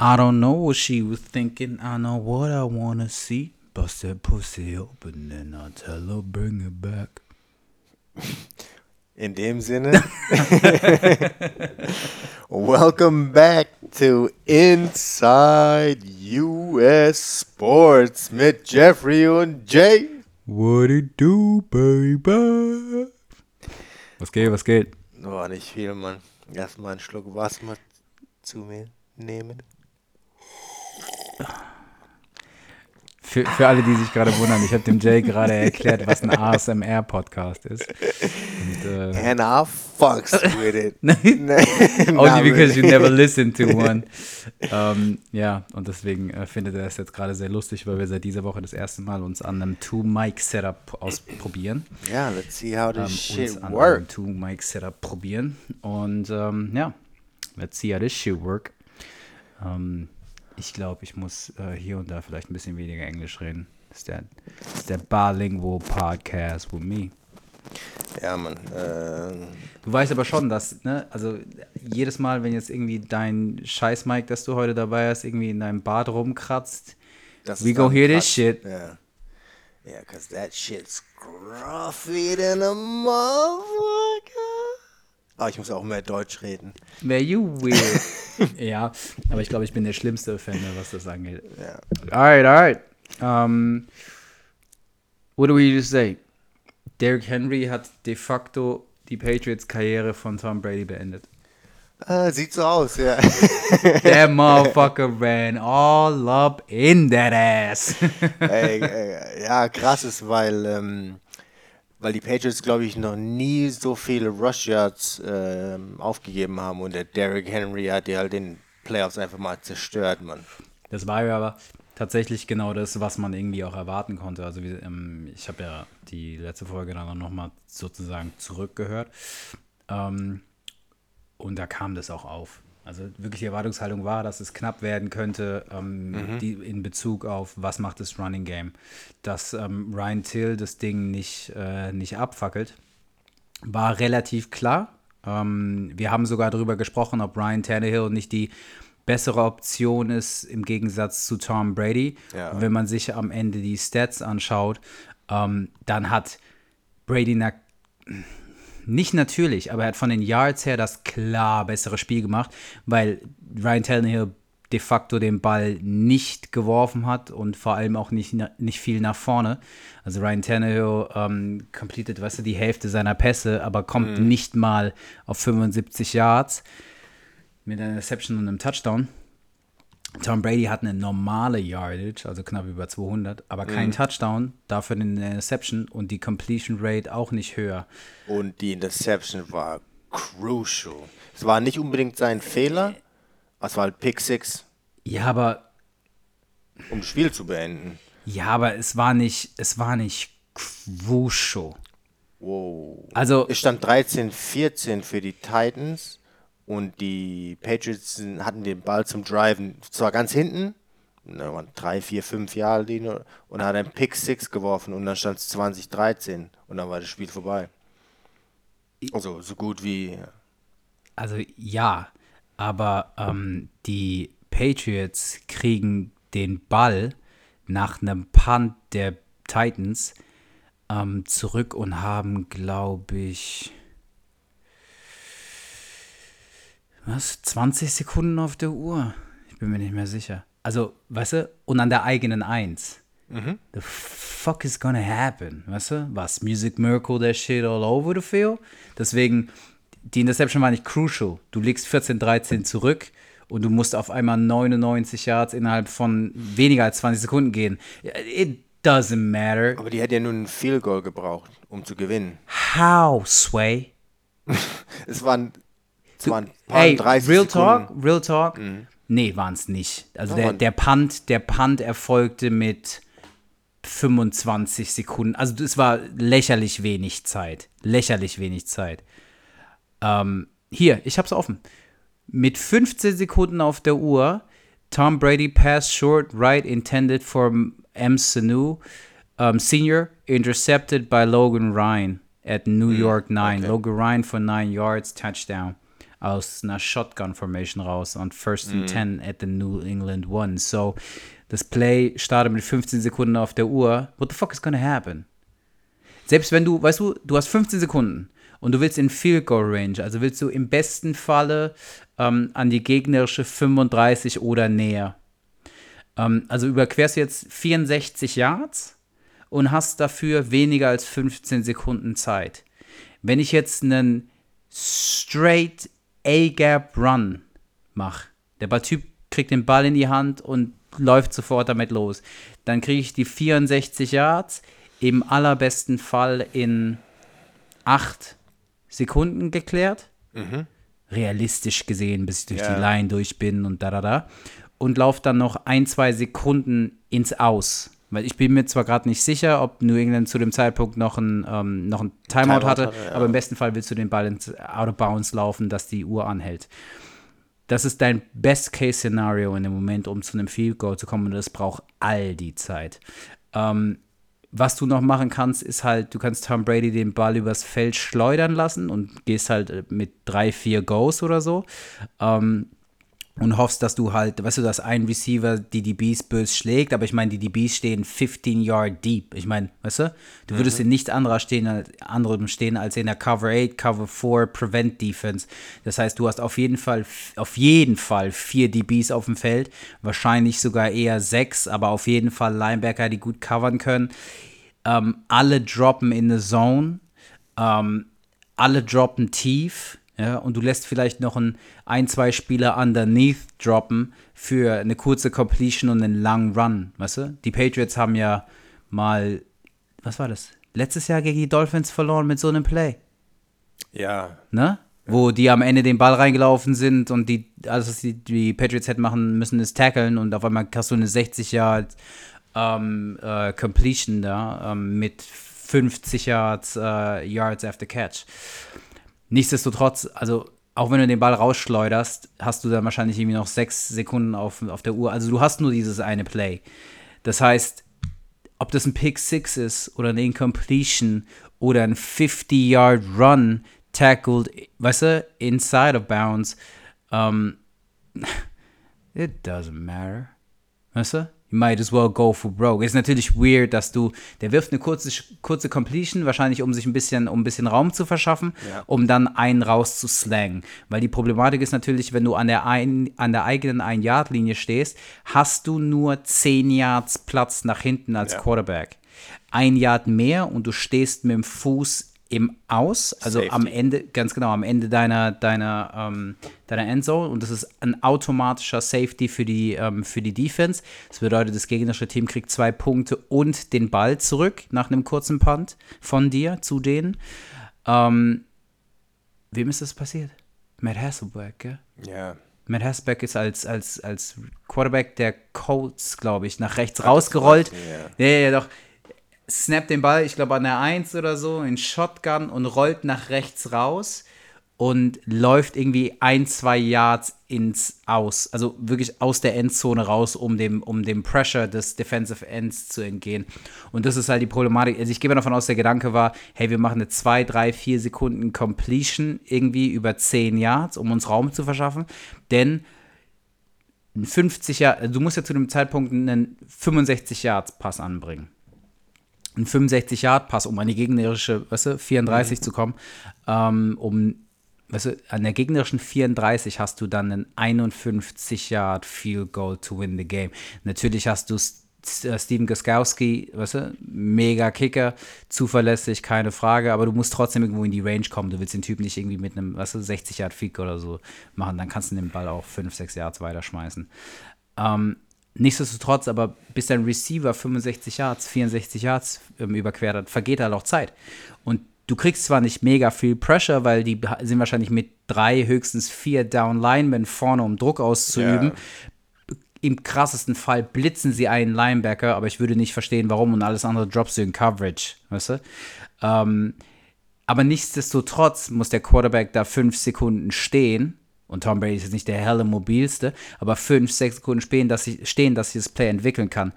I don't know what she was thinking. I know what I wanna see. Bust that pussy open and I tell her bring it back. In dem Sinne, welcome back to Inside US Sports mit Jeffrey und Jay. What it do, baby? Was geht, was geht? Oh, nicht viel, Mann. Erstmal einen Schluck Wasser zu mir nehmen. Für, für alle, die sich gerade wundern, ich habe dem Jay gerade erklärt, was ein ASMR-Podcast ist. Und, äh, And I fucks with it. Only because you never listened to one. ähm, ja, und deswegen äh, findet er es jetzt gerade sehr lustig, weil wir seit dieser Woche das erste Mal uns an einem Two-Mic-Setup ausprobieren. Yeah, let's see how Ähm, this shit uns an einem works. Two-Mic-Setup probieren. Und ähm, ja, let's see how this shit work. Ähm, ich glaube, ich muss äh, hier und da vielleicht ein bisschen weniger Englisch reden. Das ist der, das ist der Bilingual Podcast with me. Ja, Mann. Äh, Du weißt aber schon, dass, ne, also jedes Mal, wenn jetzt irgendwie dein Scheiß-Mic, das du heute dabei hast, irgendwie in deinem Bart rumkratzt, das We go hear this shit. Yeah. Yeah, cause that shit's scruffy than a motherfucker. Aber ich muss auch mehr Deutsch reden. were you weird. ja, aber ich glaube, ich bin der schlimmste Offender, was das angeht. Ja. Alright, alright. Um, what do we just say? Derrick Henry hat de facto die Patriots-Karriere von Tom Brady beendet. Äh, sieht so aus, ja. That motherfucker ran all up in that ass. ey, ey, ja, krass ist, weil, ähm, weil die Patriots, glaube ich, noch nie so viele Rush Yards ähm, aufgegeben haben und der Derrick Henry hat die halt den Playoffs einfach mal zerstört, Mann. Das war ja aber tatsächlich genau das, was man irgendwie auch erwarten konnte. Also wir, ähm, ich habe ja die letzte Folge dann nochmal sozusagen zurückgehört. Ähm, und da kam das auch auf. Also wirklich die Erwartungshaltung war, dass es knapp werden könnte ähm, die, in Bezug auf, was macht das Running Game. Dass ähm, Ryan Till das Ding nicht, äh, nicht abfackelt, war relativ klar. Ähm, wir haben sogar darüber gesprochen, ob Ryan Tannehill nicht die bessere Option ist im Gegensatz zu Tom Brady. Ja. Und wenn man sich am Ende die Stats anschaut, ähm, dann hat Brady na nicht natürlich, aber er hat von den Yards her das klar bessere Spiel gemacht, weil Ryan Tannehill de facto den Ball nicht geworfen hat und vor allem auch nicht, nicht viel nach vorne. Also Ryan Tannehill ähm, completed, weißt du, die Hälfte seiner Pässe, aber kommt nicht mal auf 75 Yards mit einer Interception und einem Touchdown. Tom Brady hat eine normale Yardage, also knapp über 200, aber kein Touchdown, dafür eine Interception und die Completion Rate auch nicht höher. Und die Interception war crucial. Es war nicht unbedingt sein Fehler, es war halt Pick Six, Ja, aber um das Spiel zu beenden. ja, aber es war nicht, es war nicht crucial. Wow. Also Es stand 13-14 für die Titans und die Patriots hatten den Ball zum Driven zwar ganz hinten, da waren drei, vier, fünf Jahre Linie und hat einen Pick Six geworfen und dann stand es 20-13 und dann war das Spiel vorbei. Also so gut wie Also ja, aber ähm, die Patriots kriegen den Ball nach einem Punt der Titans ähm, zurück und haben, glaube ich, was, 20 Sekunden auf der Uhr? Ich bin mir nicht mehr sicher. Also, weißt du, und an der eigenen Eins. The fuck is gonna happen? Weißt du? Was? Music Miracle, that shit all over the field? Deswegen, die Interception war nicht crucial. Du liegst 14-13 zurück und du musst auf einmal 99 Yards innerhalb von weniger als 20 Sekunden gehen. It doesn't matter. Aber die hätte ja nur ein Field Goal gebraucht, um zu gewinnen. How, Sway? Es waren, waren ein paar Ey, 30 Real Sekunden. Talk, Real Talk. Nee, waren es nicht. Also Ja, der, der Punt, der Punt erfolgte mit 25 Sekunden. Also es war lächerlich wenig Zeit. Lächerlich wenig Zeit. Ähm, hier, ich hab's offen. Mit 15 Sekunden auf der Uhr, Tom Brady pass short right intended for M. Sanu, um, Senior, intercepted by Logan Ryan at New York 9. okay. Logan Ryan for 9 yards, touchdown. Aus einer Shotgun-Formation raus und First and 10 at the New England One. So, das Play startet mit 15 Sekunden auf der Uhr. What the fuck is gonna happen? Selbst wenn du, weißt du, du hast 15 Sekunden und du willst in Field Goal Range, also willst du im besten Falle ähm, an die gegnerische 35 oder näher. Ähm, also überquerst du jetzt 64 Yards und hast dafür weniger als 15 Sekunden Zeit. Wenn ich jetzt einen straight A-Gap Run mache, der Typ kriegt den Ball in die Hand und läuft sofort damit los, dann kriege ich die 64 Yards im allerbesten Fall in 8 Sekunden geklärt. Realistisch gesehen, bis ich durch Ja. die Line durch bin und da da da. Und laufe dann noch ein, zwei Sekunden ins Aus. Weil ich bin mir zwar gerade nicht sicher, ob New England zu dem Zeitpunkt noch ein, ähm, noch ein Timeout, Timeout hatte, hatte, ja. aber im besten Fall willst du den Ball ins Out of Bounds laufen, dass die Uhr anhält. Das ist dein Best-Case-Szenario in dem Moment, um zu einem Field Goal zu kommen und das braucht all die Zeit. Ähm, was du noch machen kannst, ist halt, du kannst Tom Brady den Ball übers Feld schleudern lassen und gehst halt mit drei, vier Goes oder so. Ähm, und hoffst, dass du halt, weißt du, dass ein Receiver die DBs bös schlägt, aber ich meine, die DBs stehen 15 Yard deep. Ich meine, weißt du, du würdest in nichts anderer stehen, anderem stehen als in der Cover 8, Cover 4, Prevent Defense. Das heißt, du hast auf jeden Fall, auf jeden Fall vier DBs auf dem Feld, wahrscheinlich sogar eher sechs, aber auf jeden Fall Linebacker, die gut covern können. Ähm, alle droppen in the Zone ähm, alle droppen tief, ja, und du lässt vielleicht noch ein, ein, zwei Spieler underneath droppen für eine kurze Completion und einen langen Run, weißt du? Die Patriots haben ja mal, was war das? Letztes Jahr gegen die Dolphins verloren mit so einem Play, Ja, ne? Wo die am Ende den Ball reingelaufen sind und die, alles, was die, die Patriots hätten machen müssen, ist tackeln und auf einmal hast du eine 60 Yard ähm, äh, Completion da ähm, mit 50 Yards, äh, Yards after Catch. Nichtsdestotrotz, also auch wenn du den Ball rausschleuderst, hast du dann wahrscheinlich irgendwie noch sechs Sekunden auf, auf der Uhr. Also du hast nur dieses eine Play. Das heißt, ob das ein Pick Six ist oder eine Incompletion oder ein 50-Yard-Run tackled, weißt du, inside of bounds, um, it doesn't matter. Weißt du? You might as well go for broke. Ist natürlich weird, dass du, der wirft eine kurze, kurze Completion, wahrscheinlich um sich ein bisschen, um ein bisschen Raum zu verschaffen, Ja. um dann einen raus zu slangen. Weil die Problematik ist natürlich, wenn du an der, ein, an der eigenen Ein-Yard-Linie stehst, hast du nur 10 Yards Platz nach hinten als Ja. Quarterback. Ein Yard mehr und du stehst mit dem Fuß im Aus, also Safety. am Ende, ganz genau, am Ende deiner, deiner, ähm, deiner Endzone und das ist ein automatischer Safety für die, ähm, für die Defense. Das bedeutet, das gegnerische Team kriegt zwei Punkte und den Ball zurück nach einem kurzen Punt von dir zu denen. Ähm, wem ist das passiert? Matt Hasselbeck, gell? ja. Matt Hasselbeck ist als, als, als Quarterback der Colts, glaube ich, nach rechts rausgerollt. Ja. Ja, ja, ja, doch. Snappt den Ball, ich glaube an der 1 oder so, in Shotgun und rollt nach rechts raus und läuft irgendwie ein, zwei Yards ins Aus. Also wirklich aus der Endzone raus, um dem, um dem Pressure des Defensive Ends zu entgehen. Und das ist halt die Problematik. Also ich gehe mal davon aus, der Gedanke war, hey, wir machen eine 2, 3, 4 Sekunden Completion irgendwie über 10 Yards, um uns Raum zu verschaffen. Denn ein 50 Jahr, du musst ja zu dem Zeitpunkt einen 65 Yards Pass anbringen. Ein 65 Yard Pass, um an die gegnerische, weißt du, 34 zu kommen, ähm, um, weißt du, an der gegnerischen 34 hast du dann einen 51 Yard Field Goal to win the game. Natürlich hast du äh, Steven Goskowski, weißt du, mega Kicker, zuverlässig, keine Frage, aber du musst trotzdem irgendwo in die Range kommen. Du willst den Typ nicht irgendwie mit einem, weißt du, 60 Yard Field oder so machen, dann kannst du den Ball auch 5, 6 Yards weiterschmeißen. Ähm, nichtsdestotrotz, aber bis dein Receiver 65 Yards, 64 Yards ähm, überquert hat, vergeht halt auch Zeit. Und du kriegst zwar nicht mega viel Pressure, weil die sind wahrscheinlich mit drei, höchstens vier Down Linemen vorne, um Druck auszuüben. Im krassesten Fall blitzen sie einen Linebacker, aber ich würde nicht verstehen, warum und alles andere droppst du in Coverage, weißt du? Ähm, aber nichtsdestotrotz muss der Quarterback da fünf Sekunden stehen. Und Tom Brady ist jetzt nicht der helle mobilste, aber fünf, sechs Sekunden stehen, dass ich, stehen, dass ich das Play entwickeln kann.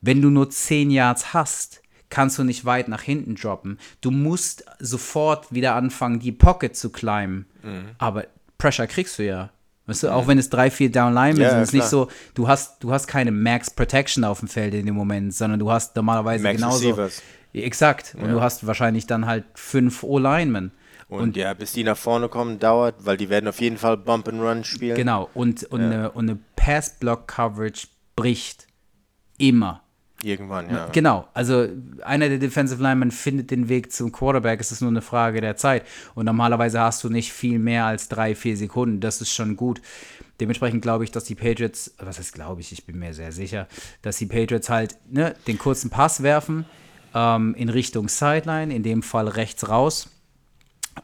Wenn du nur zehn Yards hast, kannst du nicht weit nach hinten droppen. Du musst sofort wieder anfangen, die Pocket zu climben. Aber Pressure kriegst du ja. Weißt du, auch wenn es drei, vier Down Linemen Ja, sind, ja, ist nicht so, du hast, du hast keine Max Protection auf dem Feld in dem Moment, sondern du hast normalerweise Max genauso. Receivers. Exakt. Und du hast wahrscheinlich dann halt fünf O-Linemen. Und, ja, bis die nach vorne kommen, dauert, weil die werden auf jeden Fall Bump and Run spielen. Genau. Und, und, eine, und eine Pass-Block-Coverage bricht immer. Irgendwann, ja. Genau, also einer der Defensive Linemen findet den Weg zum Quarterback, es ist nur eine Frage der Zeit. Und normalerweise hast du nicht viel mehr als drei, vier Sekunden, das ist schon gut. Dementsprechend glaube ich, dass die Patriots, was heißt glaube ich, ich bin mir sehr sicher, dass die Patriots halt ne, den kurzen Pass werfen ähm, in Richtung Sideline, in dem Fall rechts raus.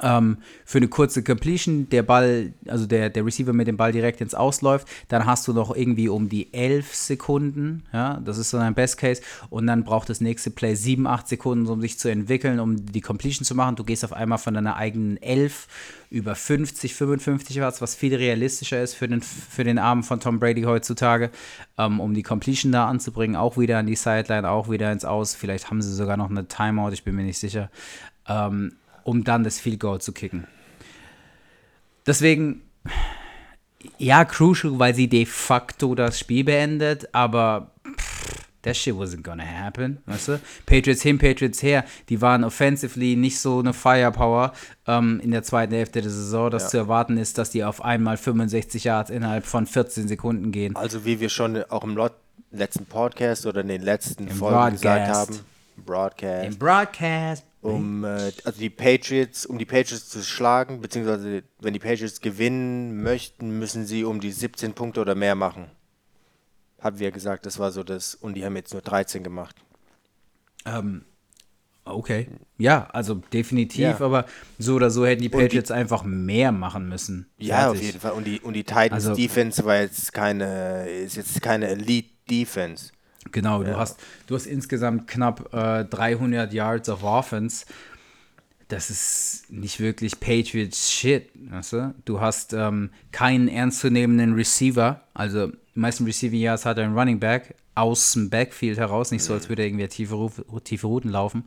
Ähm, für eine kurze Completion, der Ball, also der, der Receiver mit dem Ball direkt ins Ausläuft, dann hast du noch irgendwie um die 11 Sekunden, ja, das ist so ein Best Case, und dann braucht das nächste Play 7, 8 Sekunden, um sich zu entwickeln, um die Completion zu machen. Du gehst auf einmal von deiner eigenen 11 über 50, 55 Yards, was viel realistischer ist für den, für den Arm von Tom Brady heutzutage, ähm, um die Completion da anzubringen, auch wieder an die Sideline, auch wieder ins Aus. Vielleicht haben sie sogar noch eine Timeout, ich bin mir nicht sicher. Ähm, um dann das Field Goal zu kicken. Deswegen, ja, crucial, weil sie de facto das Spiel beendet, aber pff, that shit wasn't gonna happen, weißt du? Patriots hin, Patriots her, die waren offensively nicht so eine Firepower ähm, in der zweiten Hälfte der Saison, dass Ja. zu erwarten ist, dass die auf einmal 65 Yards innerhalb von 14 Sekunden gehen. Also wie wir schon auch im letzten Podcast oder in den letzten Folgen gesagt Broadcast. haben, Broadcast, Im Broadcast. Um äh, also die Patriots, um die Patriots zu schlagen, beziehungsweise wenn die Patriots gewinnen möchten, müssen sie um die 17 Punkte oder mehr machen. Haben wir gesagt, das war so das, und die haben jetzt nur 13 gemacht. Ähm, okay. Ja, also definitiv, Ja. aber so oder so hätten die Und die- Patriots einfach mehr machen müssen. Ja, auf jeden Fall. Und die, und die Titans Also- Defense war jetzt keine, ist jetzt keine Elite Defense. Genau, du hast du hast insgesamt knapp äh, 300 Yards of Offense. Das ist nicht wirklich Patriots Shit, weißt du? Du hast ähm, keinen ernstzunehmenden Receiver, also die meisten Receiving Yards hat ein Running Back aus dem Backfield heraus, nicht so, als würde er irgendwie tiefe, Ruf, tiefe Routen laufen.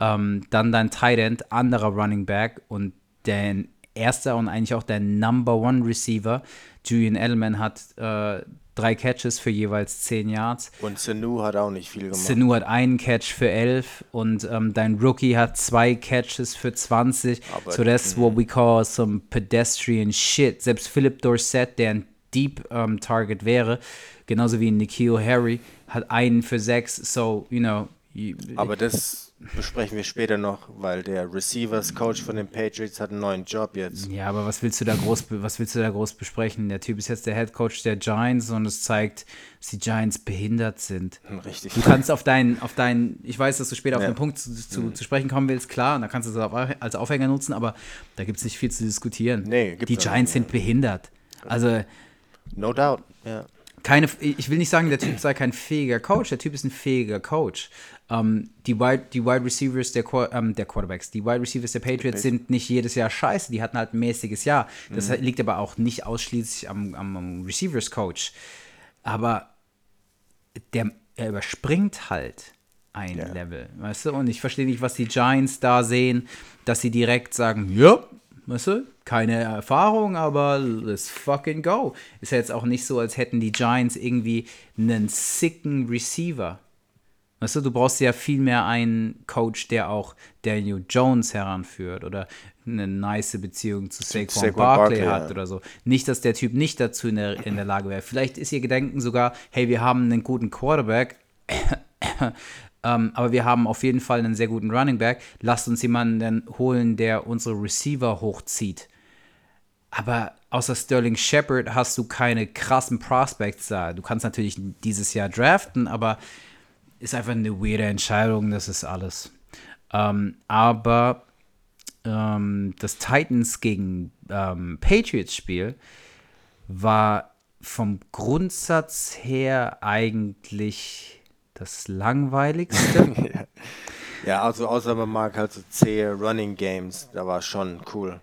Ähm, dann dein Tight End, anderer Running Back und dein erster und eigentlich auch der Number One Receiver, Julian Edelman, hat äh, drei Catches für jeweils 10 Yards. Und Sanu hat auch nicht viel gemacht. Sanu hat einen Catch für 11 und ähm, dein Rookie hat zwei Catches für 20. Aber- so that's what we call some pedestrian shit. Selbst Philip Dorsett, der ein Deep ähm, Target wäre, genauso wie Nikhil Harry, hat einen für 6. So, you know. You, Aber das besprechen wir später noch, weil der Receivers Coach von den Patriots hat einen neuen Job jetzt. ja, aber was willst du da groß, was willst du da groß besprechen? Der Typ ist jetzt der Head Coach der Giants und es zeigt, dass die Giants behindert sind. Richtig. Du kannst auf deinen, auf deinen, ich weiß, dass du später auf Ja. den Punkt zu, zu, zu sprechen kommen willst, klar, und da kannst du es auf- als Aufhänger nutzen, aber da gibt es nicht viel zu diskutieren. Nee, Die Giants sind behindert. Also No doubt. Ja. keine, ich will nicht sagen, der Typ sei kein fähiger Coach, der Typ ist ein fähiger Coach. Ähm, die, Wide, die Wide Receivers der, ähm, der Quarterbacks, die Wide Receivers der Patriots sind nicht jedes Jahr scheiße, die hatten halt ein mäßiges Jahr. Das Mhm. liegt aber auch nicht ausschließlich am, am, am Receivers Coach. Aber der, er überspringt halt ein Ja. Level, weißt du? Und ich verstehe nicht, was die Giants da sehen, dass sie direkt sagen, ja, weißt du, keine Erfahrung, aber let's fucking go. Ist ja jetzt auch nicht so, als hätten die Giants irgendwie einen sicken Receiver. Weißt du, du brauchst ja viel mehr einen Coach, der auch Daniel Jones heranführt oder eine nice Beziehung zu Saquon, Saquon Barkley, Barkley, hat ja. oder so. Nicht, dass der Typ nicht dazu in der, in der Lage wäre. Vielleicht ist ihr Gedanken sogar, hey, wir haben einen guten Quarterback, ähm, aber wir haben auf jeden Fall einen sehr guten Running Back. Lasst uns jemanden holen, der unsere Receiver hochzieht. Aber außer Sterling Shepard hast du keine krassen Prospects da. Du kannst natürlich dieses Jahr draften, aber ist einfach eine weirde Entscheidung, das ist alles. Ähm, aber ähm, das Titans gegen ähm, Patriots-Spiel war vom Grundsatz her eigentlich das langweiligste. Ja, also außer man mag halt so zähe Running Games, da war schon cool,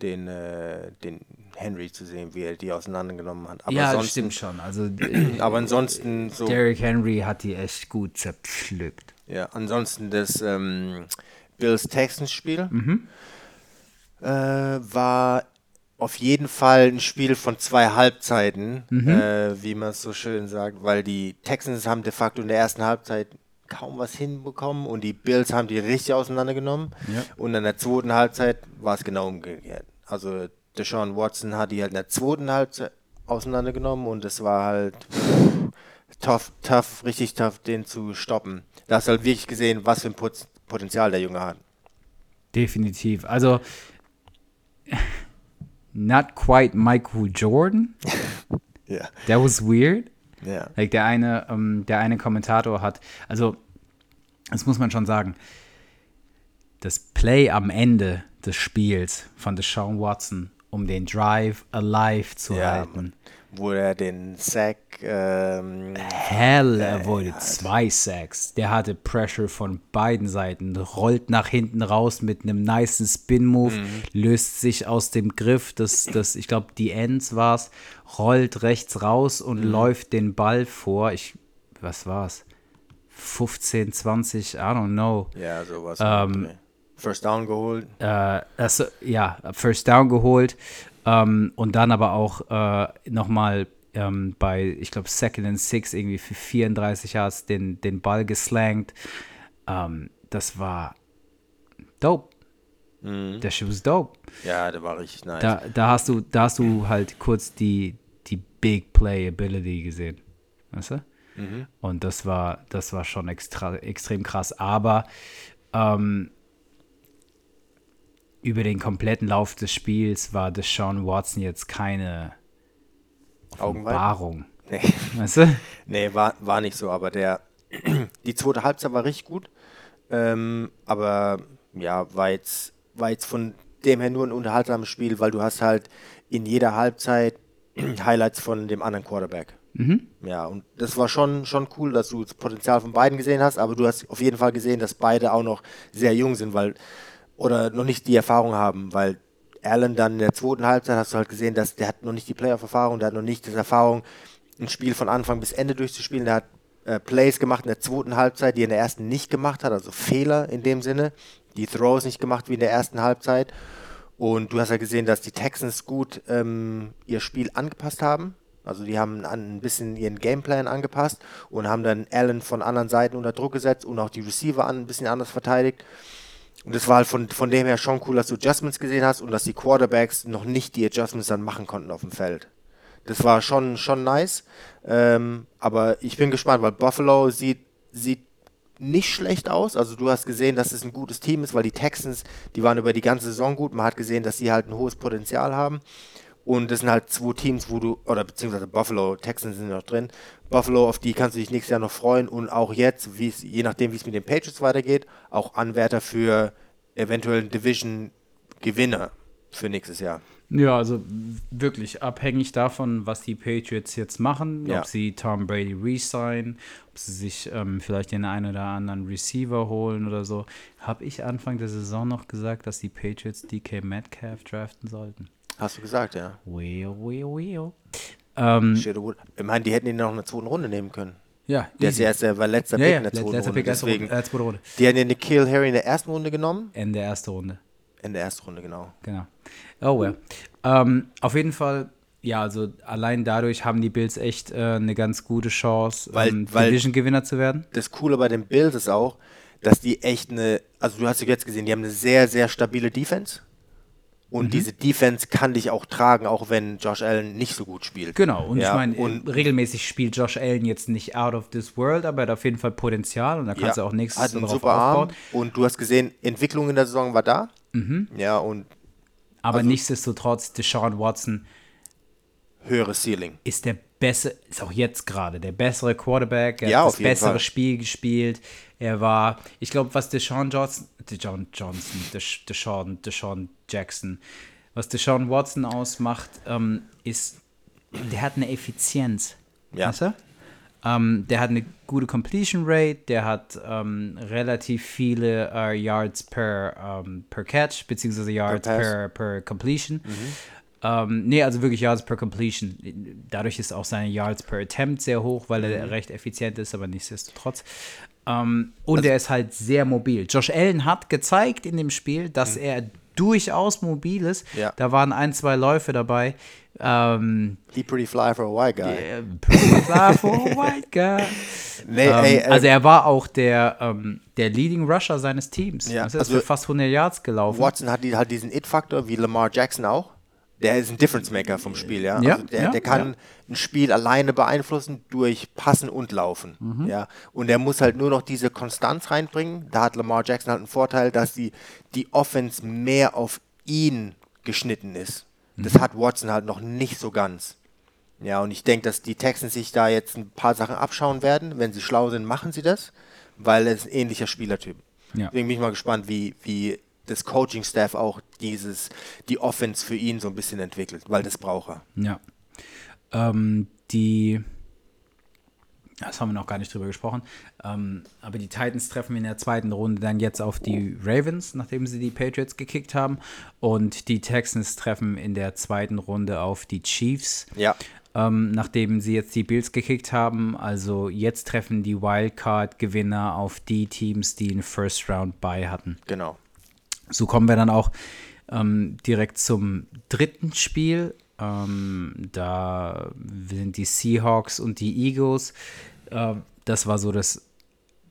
den, äh, den Henry zu sehen, wie er die auseinandergenommen hat. Aber ja, das stimmt schon. Also äh, aber ansonsten so, Derrick Henry hat die echt gut zerpflückt. ja, ansonsten das ähm, Bills Texans Spiel Mhm. äh, war auf jeden Fall ein Spiel von zwei Halbzeiten, Mhm. äh, wie man es so schön sagt, weil die Texans haben de facto in der ersten Halbzeit kaum was hinbekommen und die Bills haben die richtig auseinandergenommen. Ja. Und in der zweiten Halbzeit war es genau umgekehrt. Also Deshaun Watson hat die halt in der zweiten Halbzeit auseinandergenommen und es war halt tough, tough, richtig tough, den zu stoppen. Da hast du halt wirklich gesehen, was für ein Pot Potenzial der Junge hat. Definitiv. Also, not quite Michael Jordan. Ja. That was weird. Ja. Like der eine, ähm, der eine Kommentator hat, also das muss man schon sagen, das Play am Ende des Spiels von Deshaun Watson, um den Drive alive zu Ja, halten. Wo er den Sack ähm, Hell avoided zwei Sacks. Der hatte Pressure von beiden Seiten, rollt nach hinten raus mit einem nice Spin-Move, löst sich aus dem Griff, das, das ich glaube, die Ends war's, rollt rechts raus und läuft den Ball vor. Ich, was war's? 15, 20, I don't know. Ja, sowas. Ähm, First Down geholt. äh, das, ja, First Down geholt ähm, und dann aber auch äh, nochmal ähm, bei, ich glaube, Second and Six irgendwie für 34 Yards den, den Ball geslangt. Ähm, das war dope. Der Shit was dope. Ja, der war richtig nice. Da, da, hast du, da hast du halt kurz die, die Big Play Ability gesehen. Weißt du? Und das war, das war schon extra, extrem krass. Aber ähm, über den kompletten Lauf des Spiels war Deshaun Watson jetzt keine Augenweit? Wahrung. Nee. Weißt du? Nee, war, war nicht so, aber der die zweite Halbzeit war richtig gut. Ähm, aber ja, war jetzt, war jetzt von dem her nur ein unterhaltsames Spiel, weil du hast halt in jeder Halbzeit Highlights von dem anderen Quarterback. Ja, und das war schon, schon cool, dass du das Potenzial von beiden gesehen hast, aber du hast auf jeden Fall gesehen, dass beide auch noch sehr jung sind, weil, oder noch nicht die Erfahrung haben, weil Allen dann in der zweiten Halbzeit hast du halt gesehen, dass der hat noch nicht die Playoff-Erfahrung, der hat noch nicht die Erfahrung, ein Spiel von Anfang bis Ende durchzuspielen. Der hat äh, Plays gemacht in der zweiten Halbzeit, die er in der ersten nicht gemacht hat, also Fehler in dem Sinne, die Throws nicht gemacht wie in der ersten Halbzeit. Und du hast ja gesehen, dass die Texans gut ähm, ihr Spiel angepasst haben. Also die haben ein bisschen ihren Gameplan angepasst und haben dann Allen von anderen Seiten unter Druck gesetzt und auch die Receiver ein bisschen anders verteidigt. Und das war halt von, von dem her schon cool, dass du Adjustments gesehen hast und dass die Quarterbacks noch nicht die Adjustments dann machen konnten auf dem Feld. Das war schon, schon nice. Ähm, aber ich bin gespannt, weil Buffalo sieht, sieht nicht schlecht aus. Also du hast gesehen, dass es ein gutes Team ist, weil die Texans, die waren über die ganze Saison gut. Man hat gesehen, dass sie halt ein hohes Potenzial haben. Und das sind halt zwei Teams, wo du, oder beziehungsweise Buffalo, Texans sind noch drin. Buffalo, auf die kannst du dich nächstes Jahr noch freuen. Und auch jetzt, wie es, je nachdem, wie es mit den Patriots weitergeht, auch Anwärter für eventuellen Division-Gewinner für nächstes Jahr. Ja, also wirklich abhängig davon, was die Patriots jetzt machen, Ja. ob sie Tom Brady resign, ob sie sich ähm, vielleicht den einen oder anderen Receiver holen oder so. Habe ich Anfang der Saison noch gesagt, dass die Patriots DK Metcalf draften sollten? Hast du gesagt, ja. Well, well, well. Ähm, Ich meine, die hätten ihn noch in der zweiten Runde nehmen können. ja, Der ist easy. ja erst der war letzter ja, Pick ja, in der zweiten letzter Runde. Pick, erste Runde, äh, zweite Runde. die haben den Nikhil Harry in der ersten Runde genommen. Ende der ersten Runde. In der ersten Runde, genau. Genau. Oh well. Ähm, auf jeden Fall, ja, also allein dadurch haben die Bills echt äh, eine ganz gute Chance, Weil- ähm, weil- Division-Gewinner zu werden. Das Coole bei den Bills ist auch, dass die echt eine, also du hast ja jetzt gesehen, die haben eine sehr, sehr stabile Defense. Und Mhm. diese Defense kann dich auch tragen, auch wenn Josh Allen nicht so gut spielt. Genau, und Ja, ich meine, und- regelmäßig spielt Josh Allen jetzt nicht out of this world, aber er hat auf jeden Fall Potenzial und da kannst du auch nichts hat einen drauf super Arm aufbauen. und du hast gesehen, Entwicklung in der Saison war da. Ja, und Aber also- nichtsdestotrotz, Deshaun Watson höheres Ceiling. ist der bessere, ist auch jetzt gerade der bessere Quarterback. Er Ja, hat auf das jeden bessere Fall. Spiel gespielt. Er war, ich glaube, was Deshaun Johnson, Deshaun Johnson, Desh- Deshaun, Deshaun Jackson, was Deshaun Watson ausmacht, ähm, ist, der hat eine Effizienz. Ja. Weißt du? Ähm, der hat eine gute Completion Rate, der hat ähm, relativ viele äh, Yards per, ähm, per Catch, beziehungsweise Yards per, per Completion. Ähm, nee, also wirklich Yards per Completion. Dadurch ist auch seine Yards per Attempt sehr hoch, weil er recht effizient ist, aber nichtsdestotrotz. Ähm, und er ist halt sehr mobil. Josh Allen hat gezeigt in dem Spiel, dass er durchaus mobil ist. Ja. Da waren ein, zwei Läufe dabei. Ähm, He pretty fly for a white guy. äh, pretty fly for a white guy. Nee, Ähm, ey, äh, also er war auch der, ähm, der Leading Rusher seines Teams. Ja, also er ist also für fast 100 Yards gelaufen. Watson hat, die, hat diesen It-Faktor wie Lamar Jackson auch. Der ist ein Difference-Maker vom Spiel, ja. Ja, also der, ja, der kann ja. Ein Spiel alleine beeinflussen durch Passen und Laufen. Mhm. Ja. Und er muss halt nur noch diese Konstanz reinbringen. Da hat Lamar Jackson halt einen Vorteil, dass die, die Offense mehr auf ihn geschnitten ist. Das Mhm. hat Watson halt noch nicht so ganz. Ja, und ich denke, dass die Texans sich da jetzt ein paar Sachen abschauen werden. Wenn sie schlau sind, machen sie das, weil er ist ein ähnlicher Spielertyp. Ja. Deswegen bin ich mal gespannt, wie, wie das Coaching-Staff auch dieses, die Offense für ihn so ein bisschen entwickelt, weil das braucht er. Ja. Ähm, die, das haben wir noch gar nicht drüber gesprochen, ähm, aber die Titans treffen in der zweiten Runde dann jetzt auf die Ravens, nachdem sie die Patriots gekickt haben. Und die Texans treffen in der zweiten Runde auf die Chiefs. Ja. Ähm, nachdem sie jetzt die Bills gekickt haben. Also jetzt treffen die Wildcard-Gewinner auf die Teams, die einen First Round bei hatten. Genau. So kommen wir dann auch ähm, direkt zum dritten Spiel. Ähm, da sind die Seahawks und die Eagles. Ähm, das war so das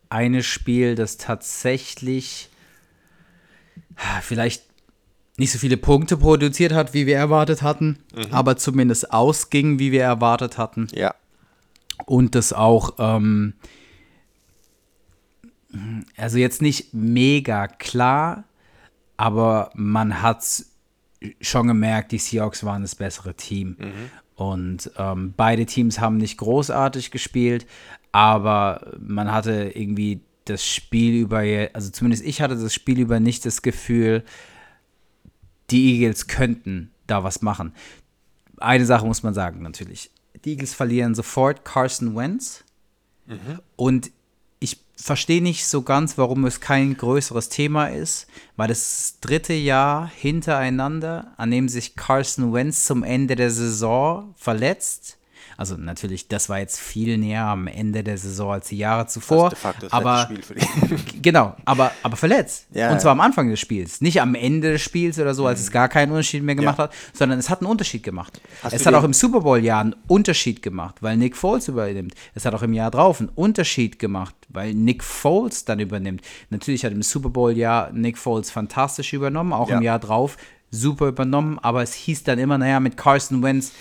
eine Spiel, das tatsächlich ah, vielleicht nicht so viele Punkte produziert hat, wie wir erwartet hatten, aber zumindest ausging, wie wir erwartet hatten Ja. und das auch, ähm, also jetzt nicht mega klar, aber man hat schon gemerkt, die Seahawks waren das bessere Team. Und ähm, beide Teams haben nicht großartig gespielt, aber man hatte irgendwie das Spiel über, also zumindest ich hatte das Spiel über nicht das Gefühl, die Eagles könnten da was machen. Eine Sache muss man sagen, natürlich. Die Eagles verlieren sofort Carson Wentz. Und ich verstehe nicht so ganz, warum es kein größeres Thema ist, weil das dritte Jahr hintereinander, an dem sich Carson Wentz zum Ende der Saison verletzt. Also natürlich, das war jetzt viel näher am Ende der Saison als die Jahre zuvor. de facto das aber letzte Spiel für die. Genau, aber, aber verletzt. Ja, und zwar am Anfang des Spiels. Nicht am Ende des Spiels oder so, als es gar keinen Unterschied mehr gemacht Ja. hat, sondern es hat einen Unterschied gemacht. Hast es hat auch im Super Bowl-Jahr einen Unterschied gemacht, weil Nick Foles übernimmt. Es hat auch im Jahr drauf einen Unterschied gemacht, weil Nick Foles dann übernimmt. Natürlich hat im Super Bowl-Jahr Nick Foles fantastisch übernommen, auch im Ja. Jahr drauf super übernommen, aber es hieß dann immer, naja, mit Carson Wentz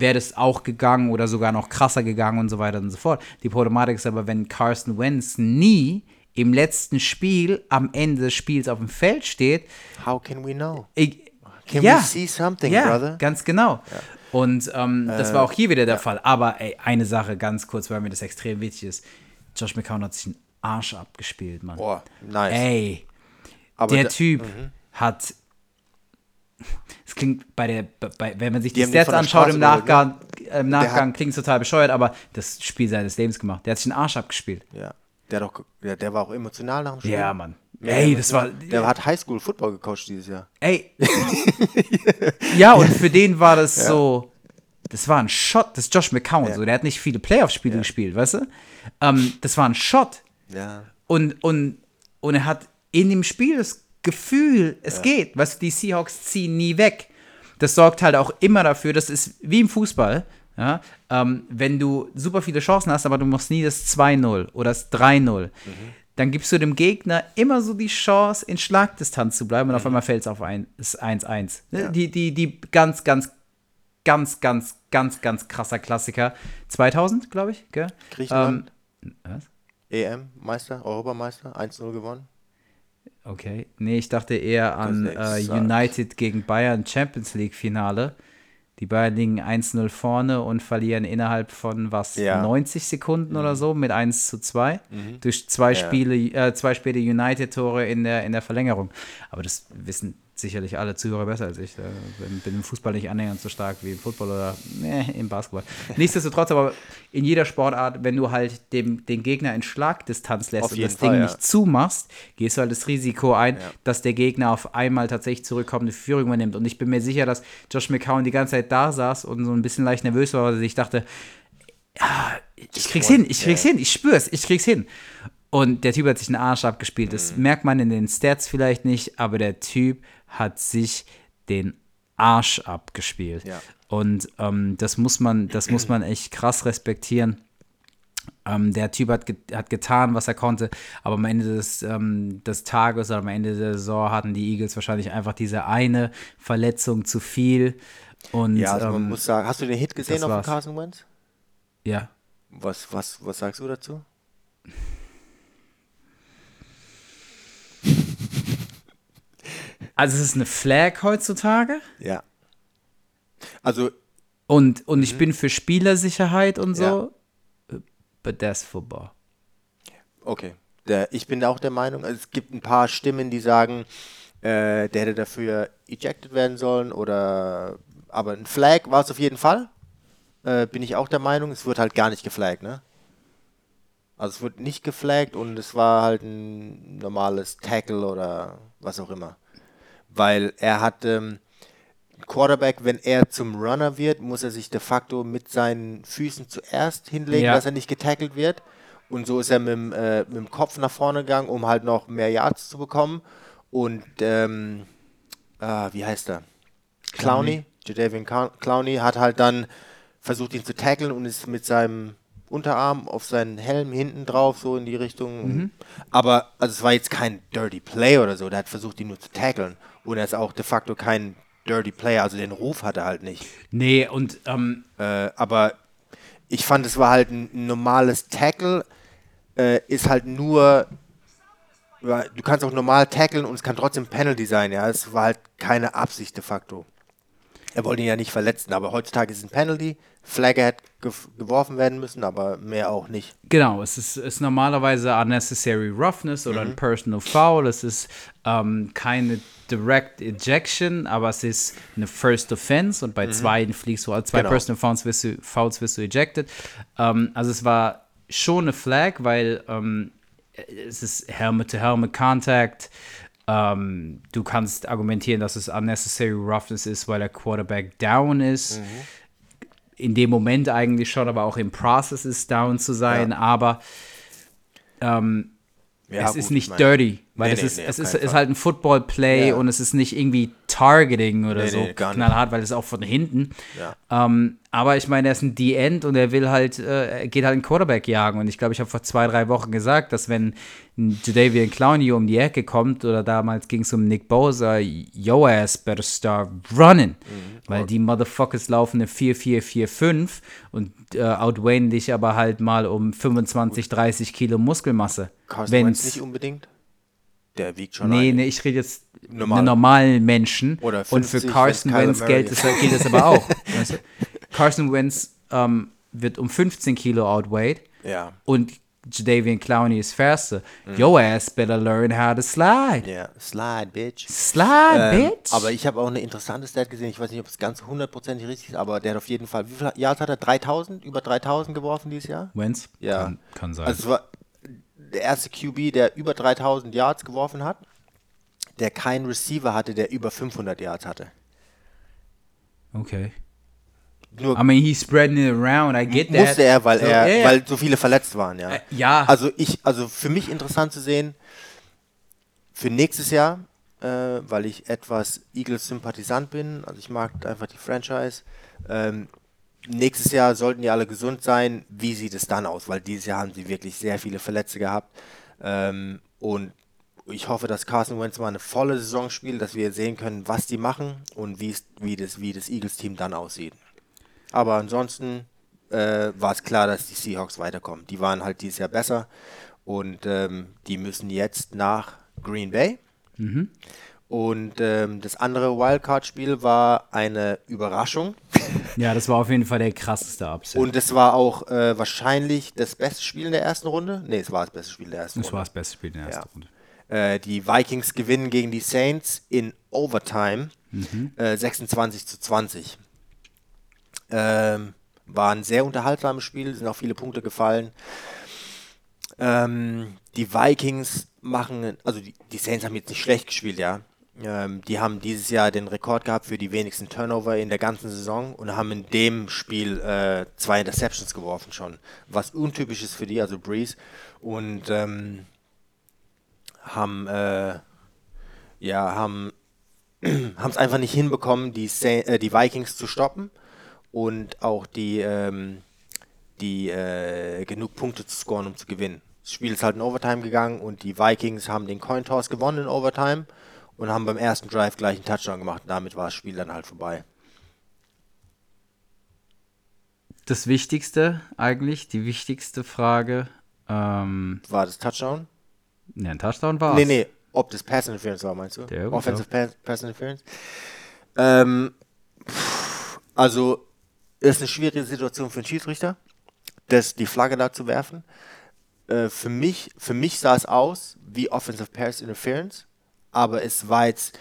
wäre das auch gegangen oder sogar noch krasser gegangen und so weiter und so fort. Die Problematik ist aber, wenn Carson Wentz nie im letzten Spiel am Ende des Spiels auf dem Feld steht, How can we know? ich, Can ja, we see something, ja, brother? ganz genau. Und ähm, das war auch hier wieder der Fall. Aber ey, eine Sache ganz kurz, weil mir das extrem wichtig ist. Josh McCown hat sich einen Arsch abgespielt, Mann. Boah, nice. Ey, Aber der Typ hat. Es klingt bei der, bei, wenn man sich die, Die den Stats anschaut im ne? Nachgang, äh, im Nachgang klingt es total bescheuert, aber das Spiel seines Lebens gemacht. Der hat sich einen Arsch abgespielt. Ja. Der, auch, der, der war auch emotional nach dem Spiel. Ja, Mann. Mehr Ey, das war. Der hat Highschool-Football gecoacht dieses Jahr. Ey. ja, und für den war das so. Das war ein Shot, das ist Josh McCown. So, der hat nicht viele Playoff-Spiele gespielt, weißt du? Ähm, das war ein Shot. Ja. Und, und, und er hat in dem Spiel das Gefühl, es geht. Weißt du, die Seahawks ziehen nie weg. Das sorgt halt auch immer dafür, das ist wie im Fußball, ja, ähm, wenn du super viele Chancen hast, aber du machst nie das 2-0 oder das 3-0, dann gibst du dem Gegner immer so die Chance, in Schlagdistanz zu bleiben und auf einmal fällt es auf ein- es 1-1. Ne? Die, die, die ganz, ganz, ganz, ganz, ganz, ganz krasser Klassiker. 2000, glaube ich, gell? Griechenland. Ähm, was? EM-Meister, Europameister, 1-0 gewonnen. Okay. Nee, ich dachte eher an äh. United gegen Bayern Champions League Finale. Die Bayern liegen 1-0 vorne und verlieren innerhalb von was, Ja. 90 Sekunden oder so mit 1 zu 2. Durch zwei Mhm. Ja. Spiele, äh, zwei späte United-Tore in der, in der Verlängerung. Aber das wissen sicherlich alle Zuhörer besser als ich. Ich bin, im Fußball nicht annähernd so stark wie im Football oder äh, im Basketball. Nichtsdestotrotz, aber in jeder Sportart, wenn du halt dem, den Gegner in Schlagdistanz lässt und das Fall, Ding ja. nicht zumachst, gehst du halt das Risiko ein, dass der Gegner auf einmal tatsächlich zurückkommende Führung übernimmt. Und ich bin mir sicher, dass Josh McCown die ganze Zeit da saß und so ein bisschen leicht nervös war, weil er sich dachte, ja, ich krieg's hin, ich krieg's hin, ich spür's, ich krieg's hin. Und der Typ hat sich einen Arsch abgespielt. Das Mhm. merkt man in den Stats vielleicht nicht, aber der Typ hat sich den Arsch abgespielt. Ja. Und ähm, das muss man, das muss man echt krass respektieren. Ähm, der Typ hat, ge hat getan, was er konnte, aber am Ende des, ähm, des Tages oder am Ende der Saison hatten die Eagles wahrscheinlich einfach diese eine Verletzung zu viel. Und, Ja, also man ähm, muss sagen, hast du den Hit gesehen auf war's. dem Carson Wentz? ja. Was, was, was sagst du dazu? Also es ist eine Flag heutzutage Ja. Also, und, und ich bin für Spielersicherheit und so, but that's football. okay. Der, ich bin auch der Meinung, also es gibt ein paar Stimmen, die sagen, äh, der hätte dafür ejected werden sollen oder aber ein Flag war es auf jeden Fall. Äh, bin ich auch der Meinung, es wird halt gar nicht geflaggt, ne? Also es wird nicht geflaggt und es war halt ein normales Tackle oder was auch immer. Weil er hat ähm, Quarterback, wenn er zum Runner wird, muss er sich de facto mit seinen Füßen zuerst hinlegen, Ja. dass er nicht getackelt wird. Und so ist er mit, dem, äh, mit dem Kopf nach vorne gegangen, um halt noch mehr Yards zu bekommen. Und ähm, ah, wie heißt er? Clowney, Jadavian Clown- Clowney hat halt dann versucht ihn zu tackeln und ist mit seinem Unterarm auf seinen Helm hinten drauf, so in die Richtung. Aber also es war jetzt kein Dirty Play oder so, der hat versucht, ihn nur zu tackeln. Und er ist auch de facto kein Dirty Player, also den Ruf hat er halt nicht. Nee, und ähm, Äh, aber ich fand, es war halt ein normales Tackle, äh, ist halt nur, du kannst auch normal tackeln und es kann trotzdem Penalty sein, ja. Es war halt keine Absicht de facto. Er wollte ihn ja nicht verletzen, aber heutzutage ist es ein Penalty. Flagge hätte geworfen werden müssen, aber mehr auch nicht. Genau, es ist, ist normalerweise unnecessary roughness oder Mhm. ein personal foul. Es ist ähm, keine direct ejection, aber es ist eine first offense und bei zwei fliegst du, zwei Mhm. Genau. personal fouls wirst du, fouls wirst du ejected. Ähm, also es war schon eine Flag, weil ähm, es ist Helmet-to-Helmet Contact. Ähm, du kannst argumentieren, dass es unnecessary roughness ist, weil der Quarterback down ist. In dem Moment eigentlich schon, aber auch im Process ist down zu sein. Ja. Aber ähm, Ja, es gut, ist ich nicht dirty, weil Nee, es nee, ist, nee, es ist, ist halt ein Football-Play Ja. und es ist nicht irgendwie Targeting oder so knallhart, weil es auch von hinten. Ja. Ähm, aber ich meine, er ist ein D-End und er will halt, äh, er geht halt einen Quarterback jagen. Und ich glaube, ich habe vor zwei, drei Wochen gesagt, dass wenn ein Jadavian Clowney um die Ecke kommt oder damals ging es um Nick Bosa, yo ass better start running. Mhm. Weil die Motherfuckers laufen eine 4-4-4-5 und äh, outwayen dich aber halt mal um 25, 30 Kilo Muskelmasse. Wentz nicht unbedingt. Der wiegt schon Nee, nee, ich rede jetzt Normal. einen normalen Menschen. Oder und für 50, Carson Wentz gilt ist. es, gilt es aber auch. Weißt du? Carson Wentz ähm, wird um 15 Kilo outweighed Ja. und Jadavian Clowney ist faster. Yo ass better learn how to slide. Ja, Slide, Bitch. Slide, Ähm, bitch. aber ich habe auch eine interessante Stat gesehen. Ich weiß nicht, ob es ganz hundertprozentig richtig ist, aber der hat auf jeden Fall, wie viel Yards hat er? 3000? Über 3000 geworfen dieses Jahr? Wentz? Ja. Kann, kann sein. Also es war der erste QB, der über 3000 Yards geworfen hat, der keinen Receiver hatte, der über 500 Yards hatte. okay. Nur I mean, he's spreading it around. I get that. musste er, weil So, er, ja. weil so viele verletzt waren, ja. Äh, ja. Also ich, also für mich interessant zu sehen, für nächstes Jahr, äh, weil ich etwas Eagles-Sympathisant bin, also ich mag einfach die Franchise. Ähm, nächstes Jahr sollten die alle gesund sein. Wie sieht es dann aus? Weil dieses Jahr haben sie wirklich sehr viele Verletzte gehabt. Ähm, und ich hoffe, dass Carson Wentz mal eine volle Saison spielt, dass wir sehen können, was die machen und wie wie das, wie das Eagles-Team dann aussieht. Aber ansonsten äh, war es klar, dass die Seahawks weiterkommen. Die waren halt dieses Jahr besser und ähm, die müssen jetzt nach Green Bay. Und ähm, das andere Wildcard-Spiel war eine Überraschung. ja, das war auf jeden Fall der krasseste Upset. Und es war auch äh, wahrscheinlich das beste Spiel in der ersten Runde. Ne, es war das beste Spiel der ersten war Runde. das beste Spiel in der ersten Ja. Runde. Äh, die Vikings gewinnen gegen die Saints in Overtime Mhm. äh, 26 zu 20. Ähm, war ein sehr unterhaltsames Spiel, sind auch viele Punkte gefallen. Ähm, die Vikings machen, also die, die Saints haben jetzt nicht schlecht gespielt, ja. Ähm, die haben dieses Jahr den Rekord gehabt für die wenigsten Turnover in der ganzen Saison und haben in dem Spiel äh, zwei Interceptions geworfen schon, was untypisch ist für die, also Breeze. Und ähm, haben, äh, ja, haben haben es einfach nicht hinbekommen, die, Sa äh, die Vikings zu stoppen und auch die, ähm, die äh, genug Punkte zu scoren, um zu gewinnen. Das Spiel ist halt in Overtime gegangen und die Vikings haben den Coin Toss gewonnen in Overtime und haben beim ersten Drive gleich einen Touchdown gemacht. Damit war das Spiel dann halt vorbei. Das Wichtigste eigentlich, die wichtigste Frage. Ähm, War das Touchdown? ne, ein Touchdown war Nee, nee, ob das Pass Interference war, meinst du? Der gut, Offensive Pass, Pass Interference? Ähm, pff, also, ist eine schwierige Situation für einen Schiedsrichter, das, die Flagge da zu werfen. Äh, für, mich, für mich sah es aus wie Offensive Pass Interference, aber es war jetzt,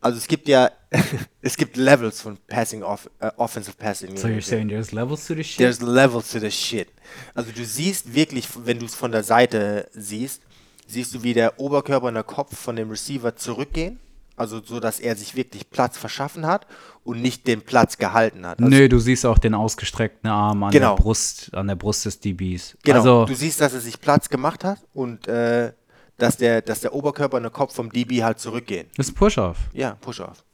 also es gibt ja, es gibt Levels von Passing off, äh, Offensive Passing. So you're saying there's levels to the shit? There's levels to the shit. Also du siehst wirklich, wenn du es von der Seite siehst, siehst du, wie der Oberkörper und der Kopf von dem Receiver zurückgehen. Also so, dass er sich wirklich Platz verschaffen hat und nicht den Platz gehalten hat. Also, Nö, du siehst auch den ausgestreckten Arm an Genau. der Brust, an der Brust des DBs. Genau, Also, du siehst, dass er sich Platz gemacht hat und äh, dass, der, dass der Oberkörper und der Kopf vom DB halt zurückgehen. das ist Push-Off. Ja, Push-Off.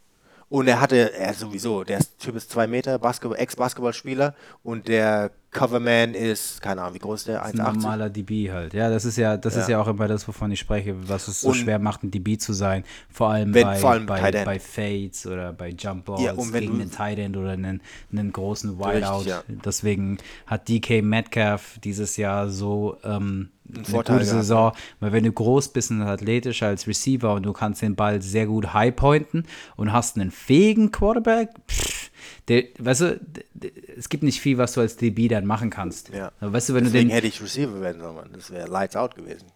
Und er hatte, er sowieso, der ist- Typ ist zwei Meter, Basketball, Ex-Basketballspieler und der Coverman ist, keine Ahnung, wie groß der? Ein 1,80? normaler DB halt. Ja, das ist ja, das ist Ja. ja auch immer das, wovon ich spreche, was es so Und- schwer macht, ein DB zu sein. Vor allem Wenn- bei, vor allem bei, bei Fades oder bei Jump Balls Ja, gegen einen Tight End oder einen, einen großen Wideout. ja. Deswegen hat DK Metcalf dieses Jahr so ähm, eine Vorteil gute gehabt, Saison, weil wenn du groß bist und athletisch als Receiver und du kannst den Ball sehr gut high pointen und hast einen fähigen Quarterback, pff, der, weißt du, d- d- es gibt nicht viel, was du als DB dann machen kannst. Ja. Aber Weißt du, wenn du Deswegen den, hätte ich Receiver werden sollen, Mann. Das wäre Lights Out gewesen.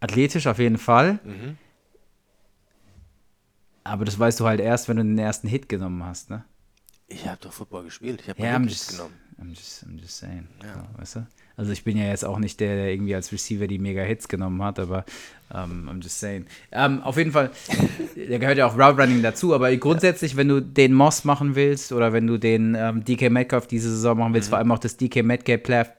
Athletisch auf jeden Fall. Mhm. Aber das weißt du halt erst, wenn du den ersten Hit genommen hast, ne? Ich habe doch Football gespielt. Ich habe Ja, ja, Hit genommen. I'm just, I'm just saying. So, weißt du? Also ich bin ja jetzt auch nicht der, der irgendwie als Receiver die mega Hits genommen hat, aber ähm, I'm just saying. Ähm, auf jeden Fall, da gehört ja auch Route Running dazu, aber grundsätzlich, wenn du den Moss machen willst oder wenn du den ähm, DK Metcalf diese Saison machen Mhm. willst, vor allem auch das DK Metcalf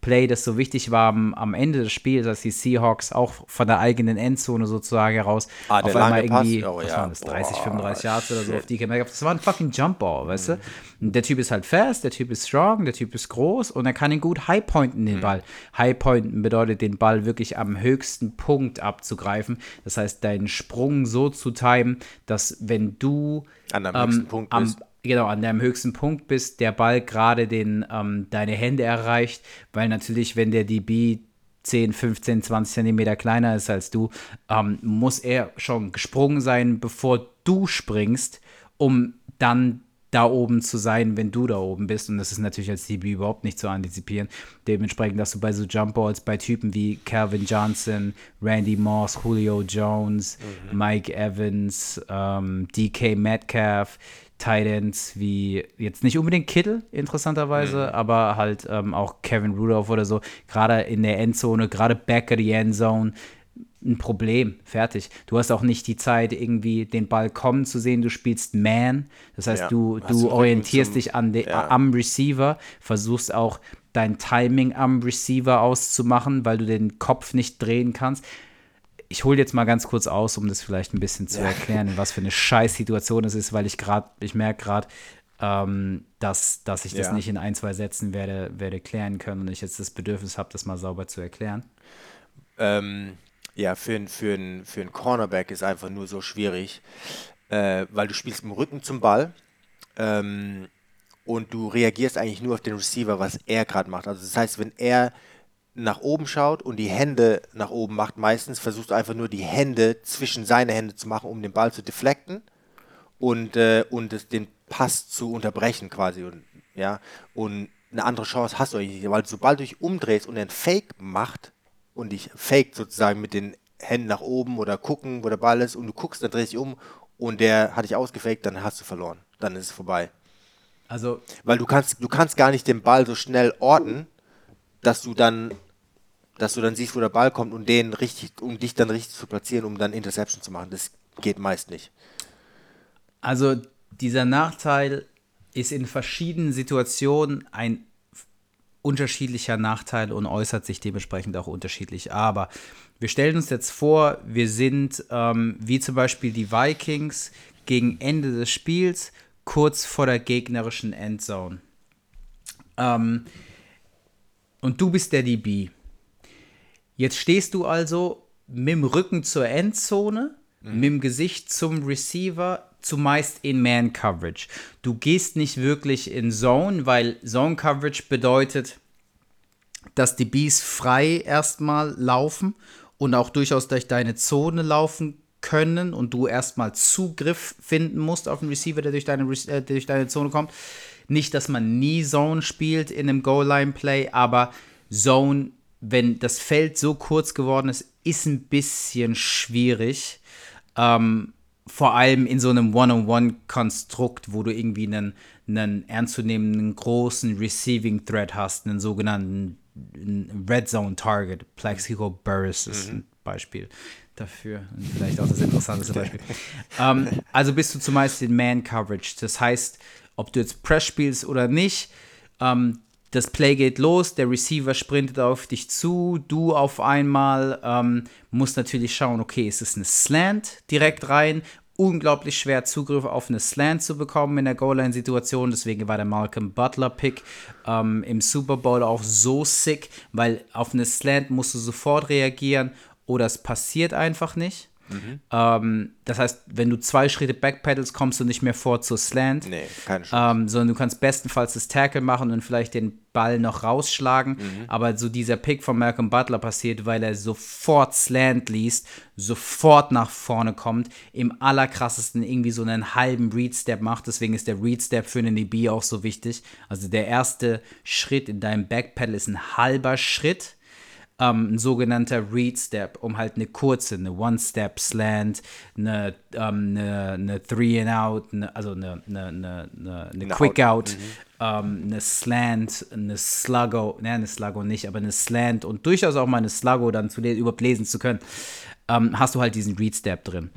Play, das so wichtig war am, am Ende des Spiels, als die Seahawks auch von der eigenen Endzone sozusagen heraus Ah, auf einmal Pass? irgendwie, Oh, was ja. waren das, 30, Boah, 35 Yards oder so auf DK Metcalf. Das war ein fucking Jumpball, weißt du? Und der Typ ist halt fast, der Typ ist strong, der Typ ist groß und er kann ihn gut highpointen, den Ball. Highpointen bedeutet, den Ball wirklich am höchsten Punkt abzugreifen. Das heißt, deinen Sprung so zu timen, dass wenn du An deinem höchsten Punkt am, bist. Genau, an deinem höchsten Punkt bist, der Ball gerade den, ähm, deine Hände erreicht, weil natürlich, wenn der DB 10, 15, 20 Zentimeter kleiner ist als du, ähm, muss er schon gesprungen sein, bevor du springst, um dann da oben zu sein, wenn du da oben bist. Und das ist natürlich als DB überhaupt nicht zu antizipieren. Dementsprechend, dass du bei so Jumpballs bei Typen wie Calvin Johnson, Randy Moss, Julio Jones, Mike Evans, ähm, DK Metcalf, Titans wie jetzt nicht unbedingt Kittle, interessanterweise, aber halt ähm, auch Kevin Rudolph oder so, gerade in der Endzone, gerade back of the Endzone, ein Problem, fertig. Du hast auch nicht die Zeit, irgendwie den Ball kommen zu sehen. Du spielst Man, das heißt, Ja, du, du Rücken orientierst zum- dich an de, ja. am Receiver, versuchst auch dein Timing am Receiver auszumachen, weil du den Kopf nicht drehen kannst. Ich hole jetzt mal ganz kurz aus, um das vielleicht ein bisschen zu erklären, was für eine Scheißsituation es ist, weil ich gerade, ich merke gerade, ähm, dass, dass ich das Ja. nicht in ein, zwei Sätzen werde, werde klären können und ich jetzt das Bedürfnis habe, das mal sauber zu erklären. Ähm, ja, für einen für ein, für ein Cornerback ist einfach nur so schwierig, äh, weil du spielst im Rücken zum Ball ähm, und du reagierst eigentlich nur auf den Receiver, was er gerade macht. Also das heißt, wenn er nach oben schaut und die Hände nach oben macht, meistens versuchst du einfach nur die Hände zwischen seine Hände zu machen, um den Ball zu deflecten und, äh, und es, den Pass zu unterbrechen quasi. Und, ja, und eine andere Chance hast du eigentlich nicht, weil sobald du dich umdrehst und einen Fake macht und dich faked sozusagen mit den Händen nach oben oder gucken, wo der Ball ist und du guckst, dann drehst dich um und der hat dich ausgefaked, dann hast du verloren. Dann ist es vorbei. Also Weil du kannst, du kannst gar nicht den Ball so schnell orten, dass du dann, dass du dann siehst, wo der Ball kommt und den richtig, um dich dann richtig zu platzieren, um dann Interception zu machen. Das geht meist nicht. Also dieser Nachteil ist in verschiedenen Situationen ein unterschiedlicher Nachteile und äußert sich dementsprechend auch unterschiedlich. Aber wir stellen uns jetzt vor, wir sind ähm, wie zum Beispiel die Vikings gegen Ende des Spiels, kurz vor der gegnerischen Endzone. Ähm, und du bist der DB. Jetzt stehst du also mit dem Rücken zur Endzone, mhm. mit dem Gesicht zum Receiver, zumeist in Man-Coverage. Du gehst nicht wirklich in Zone, weil Zone-Coverage bedeutet, dass die Bees frei erstmal laufen und auch durchaus durch deine Zone laufen können und du erstmal Zugriff finden musst auf den Receiver, der durch deine, äh, der durch deine Zone kommt. Nicht, dass man nie Zone spielt in einem Goal-Line-Play, aber Zone, wenn das Feld so kurz geworden ist, ist ein bisschen schwierig. Ähm, vor allem in so einem One-on-One-Konstrukt, wo du irgendwie einen, einen ernstzunehmenden großen Receiving Threat hast, einen sogenannten Red Zone Target. Plexico Burris ist mhm. ein Beispiel dafür. Vielleicht auch das interessanteste Beispiel. ähm, also bist du zumeist in Man-Coverage. Das heißt, ob du jetzt Press spielst oder nicht, ähm, das Play geht los, der Receiver sprintet auf dich zu, du auf einmal ähm, musst natürlich schauen, okay, ist es eine Slant direkt rein? Unglaublich schwer Zugriff auf eine Slant zu bekommen in der Goal-Line-Situation. Deswegen war der Malcolm Butler-Pick ähm, im Super Bowl auch so sick, weil auf eine Slant musst du sofort reagieren oder es passiert einfach nicht. Mhm. Ähm, das heißt, wenn du zwei Schritte backpedals, kommst du nicht mehr vor zur Slant. Nee, keine Chance. Ähm, sondern du kannst bestenfalls das Tackle machen und vielleicht den Ball noch rausschlagen. Mhm. Aber so dieser Pick von Malcolm Butler passiert, weil er sofort Slant liest, sofort nach vorne kommt, im allerkrassesten irgendwie so einen halben Read-Step macht. Deswegen ist der Read-Step für einen DB auch so wichtig. Also der erste Schritt in deinem Backpedal ist ein halber Schritt ähm, ein sogenannter Read-Step, um halt eine kurze, eine One-Step-Slant, eine, ähm, eine, eine Three-and-Out, also eine, eine, eine, eine Quick-Out, mhm. ähm, eine Slant, eine Sluggo, ne, eine Sluggo nicht, aber eine Slant und durchaus auch mal eine Sluggo dann zu überhaupt lesen zu können, ähm, hast du halt diesen Read-Step drin.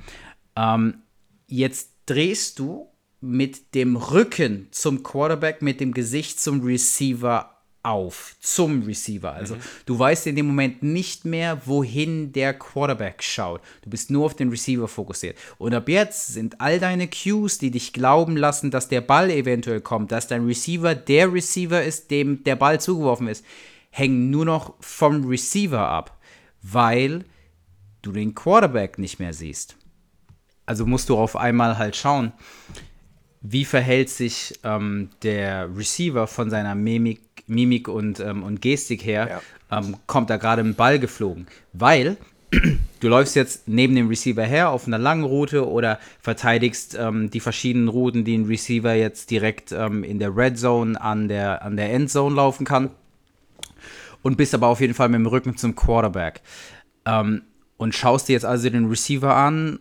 Ähm, jetzt drehst du mit dem Rücken zum Quarterback, mit dem Gesicht zum Receiver auf zum Receiver. Also mhm. du weißt in dem Moment nicht mehr, wohin der Quarterback schaut. Du bist nur auf den Receiver fokussiert. Und ab jetzt sind all deine Cues, die dich glauben lassen, dass der Ball eventuell kommt, dass dein Receiver der Receiver ist, dem der Ball zugeworfen ist, hängen nur noch vom Receiver ab, weil du den Quarterback nicht mehr siehst. Also musst du auf einmal halt schauen, wie verhält sich ähm, der Receiver von seiner Mimik, Mimik und, ähm, und Gestik her, ja. ähm, kommt da gerade ein Ball geflogen. Weil du läufst jetzt neben dem Receiver her auf einer langen Route oder verteidigst ähm, die verschiedenen Routen, die ein Receiver jetzt direkt ähm, in der Red Zone an der, an der Endzone laufen kann. Und bist aber auf jeden Fall mit dem Rücken zum Quarterback. Ähm, und schaust dir jetzt also den Receiver an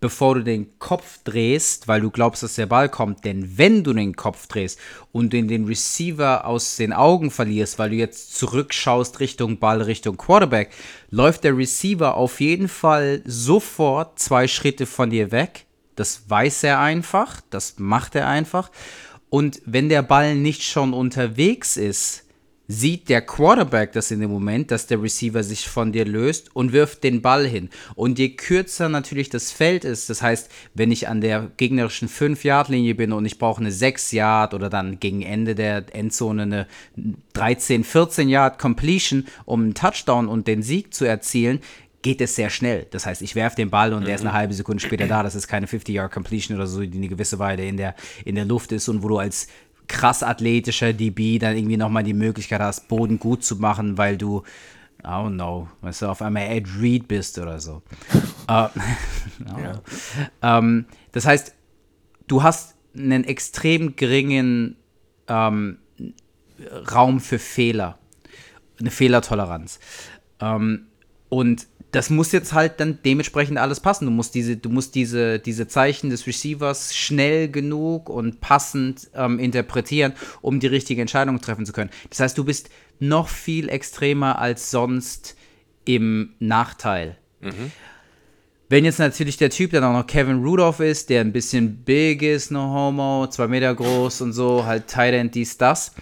bevor du den Kopf drehst, weil du glaubst, dass der Ball kommt. Denn wenn du den Kopf drehst und den, den Receiver aus den Augen verlierst, weil du jetzt zurückschaust Richtung Ball, Richtung Quarterback, läuft der Receiver auf jeden Fall sofort zwei Schritte von dir weg. Das weiß er einfach, das macht er einfach. Und wenn der Ball nicht schon unterwegs ist, sieht der Quarterback das in dem Moment, dass der Receiver sich von dir löst und wirft den Ball hin. Und je kürzer natürlich das Feld ist, das heißt, wenn ich an der gegnerischen 5-Yard-Linie bin und ich brauche eine 6-Yard oder dann gegen Ende der Endzone eine 13, 14 Yard Completion, um einen Touchdown und den Sieg zu erzielen, geht es sehr schnell. Das heißt, ich werfe den Ball und mhm. der ist eine mhm. halbe Sekunde später da. Das ist keine 50-Yard-Completion oder so, die eine gewisse Weile in der, in der Luft ist und wo du als krass athletischer DB dann irgendwie nochmal die Möglichkeit hast, Boden gut zu machen, weil du, I don't know, weißt du, auf einmal Ed Reed bist oder so. uh, ja. ähm, das heißt, du hast einen extrem geringen ähm, Raum für Fehler, eine Fehlertoleranz. Ähm, und das muss jetzt halt dann dementsprechend alles passen. Du musst diese, du musst diese, diese Zeichen des Receivers schnell genug und passend ähm, interpretieren, um die richtige Entscheidung treffen zu können. Das heißt, du bist noch viel extremer als sonst im Nachteil. Mhm. Wenn jetzt natürlich der Typ dann auch noch Kevin Rudolph ist, der ein bisschen big ist, no homo, zwei Meter groß und so, halt Tight End, dies, das.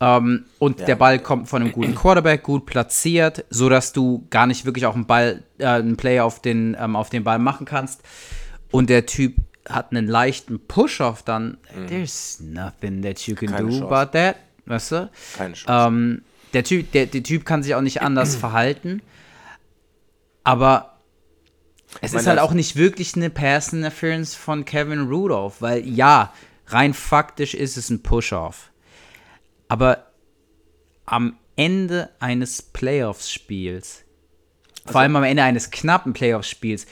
Ähm, und Ja. der Ball kommt von einem guten Quarterback, gut platziert, sodass du gar nicht wirklich auch einen Ball, äh, einen Play auf den, ähm, auf den Ball machen kannst. Und der Typ hat einen leichten Push-Off, dann there's nothing that you can Mhm. Keine do Chance. about that. Weißt du? Keine Chance. Ähm, der, typ, der, der Typ kann sich auch nicht anders verhalten. Aber es meine, ist halt auch nicht wirklich eine Pass Interference von Kevin Rudolph, weil ja, rein faktisch ist es ein Push-Off. Aber am Ende eines Playoffs-Spiels, Also vor allem am Ende eines knappen Playoffs-Spiels,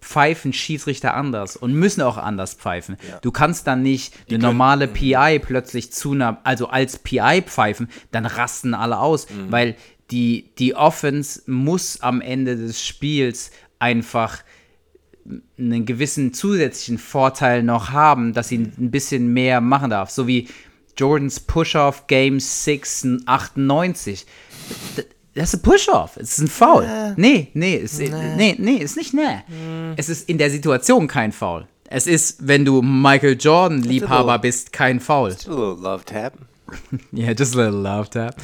pfeifen Schiedsrichter anders und müssen auch anders pfeifen. Ja. Du kannst dann nicht eine können- normale PI plötzlich zu einer, also als PI pfeifen, dann rasten alle aus, Mhm. weil die, die Offense muss am Ende des Spiels einfach einen gewissen zusätzlichen Vorteil noch haben, dass sie ein bisschen mehr machen darf. So wie Jordans Push-Off Game 6 98. D- Das ist ein Push-Off. Es ist ein Foul. Nee, nee, ist, nee, nee, ist nicht nee. Es ist in der Situation kein Foul. Es ist, wenn du Michael Jordan Liebhaber bist, kein Foul. Just a little love tap. Yeah, just a little love tap.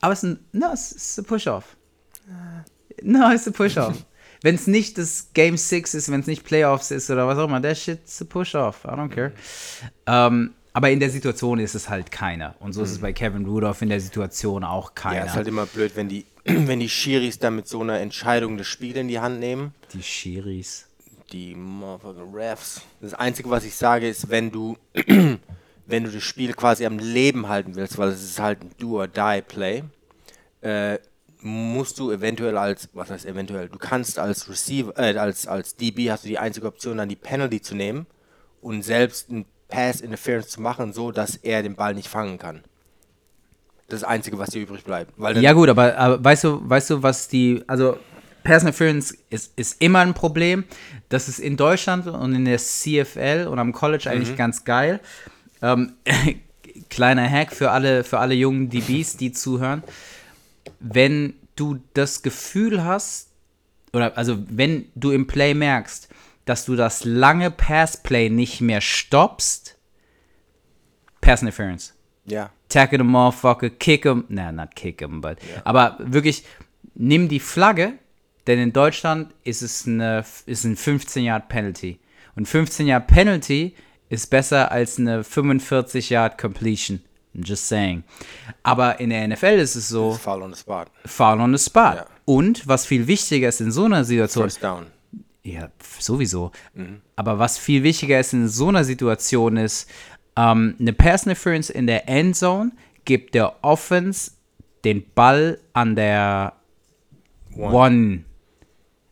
Aber es ist ein, no, es ist ein Push-Off. No, es ist ein Push-Off. Wenn es nicht das Game 6 ist, wenn es nicht Playoffs ist oder was auch immer, that shit's a Push-Off. I don't care. Ähm, aber in der Situation ist es halt keiner. Und so ist es bei Kevin Rudolph in der Situation auch keiner. Ja, ist halt immer blöd, wenn die, wenn die Schiris dann mit so einer Entscheidung das Spiel in die Hand nehmen. Die Schiris. Die motherfucking Refs. Das Einzige, was ich sage, ist, wenn du, wenn du das Spiel quasi am Leben halten willst, weil es ist halt ein Do-or-Die-Play, äh, musst du eventuell als, was heißt eventuell, du kannst als Receiver, äh, als, als DB hast du die einzige Option, dann die Penalty zu nehmen und selbst ein Pass-Interference zu machen, so dass er den Ball nicht fangen kann. Das das Einzige, was dir übrig bleibt. Ja gut, aber, aber weißt du, weißt du, was die, also Pass Interference ist, ist immer ein Problem. Das ist in Deutschland und in der CFL und am College eigentlich ganz geil. Ähm, kleiner Hack für alle, für alle jungen DBs, die zuhören. Wenn du das Gefühl hast, oder also wenn du im Play merkst, dass du das lange Passplay nicht mehr stoppst, Pass Interference ja. tackle the motherfucker, kick him, nah, not kick him, but, aber wirklich, nimm die Flagge, denn in Deutschland ist es eine, ist ein 15 Yard Penalty. Und 15 Yard Penalty ist besser als eine 45 Yard Completion. I'm just saying. Aber in der NFL ist es so, Foul on the spot. foul on the spot. Ja. Und was viel wichtiger ist in so einer Situation, First down. ja, sowieso. Aber was viel wichtiger ist in so einer Situation ist, ähm, eine Pass Interference in der Endzone gibt der Offense den Ball an der One.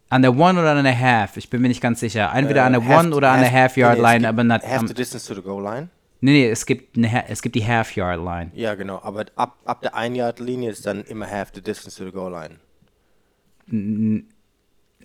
An der One oder an der Half. Ich bin mir nicht ganz sicher. Entweder an der Äh, One oder an der Half Yard Line, aber not, Half am- the distance to the goal line. Nee, nee, es gibt, eine, es gibt die Half Yard Line. Ja, genau. Aber ab, ab der 1-Yard-Linie ist dann immer half the distance to the goal line.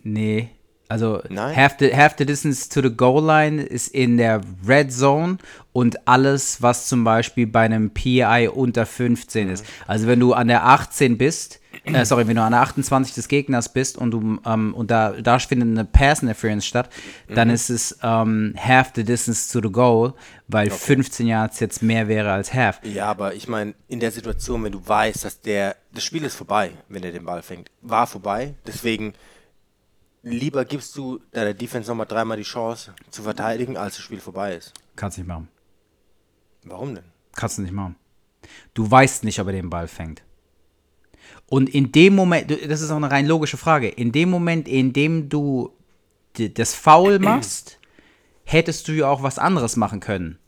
Nee. Also Nein? half the, half the distance to the goal line ist in der Red Zone und alles, was zum Beispiel bei einem PI unter 15 ist. Also wenn du an der 18 bist, äh, sorry, wenn du an der 28 des Gegners bist und du ähm, und da, da findet eine Pass Interference statt, dann ist es ähm, half the distance to the goal, weil 15 Yards jetzt mehr wäre als half. Ja, aber ich meine, in der Situation, wenn du weißt, dass der, das Spiel ist vorbei, wenn er den Ball fängt, war vorbei. Deswegen lieber gibst du deiner Defense nochmal dreimal die Chance zu verteidigen, als das Spiel vorbei ist. Kannst nicht machen. Warum denn? Kannst du nicht machen. Du weißt nicht, ob er den Ball fängt. Und in dem Moment, das ist auch eine rein logische Frage, in dem Moment, in dem du das Foul machst, hättest du ja auch was anderes machen können.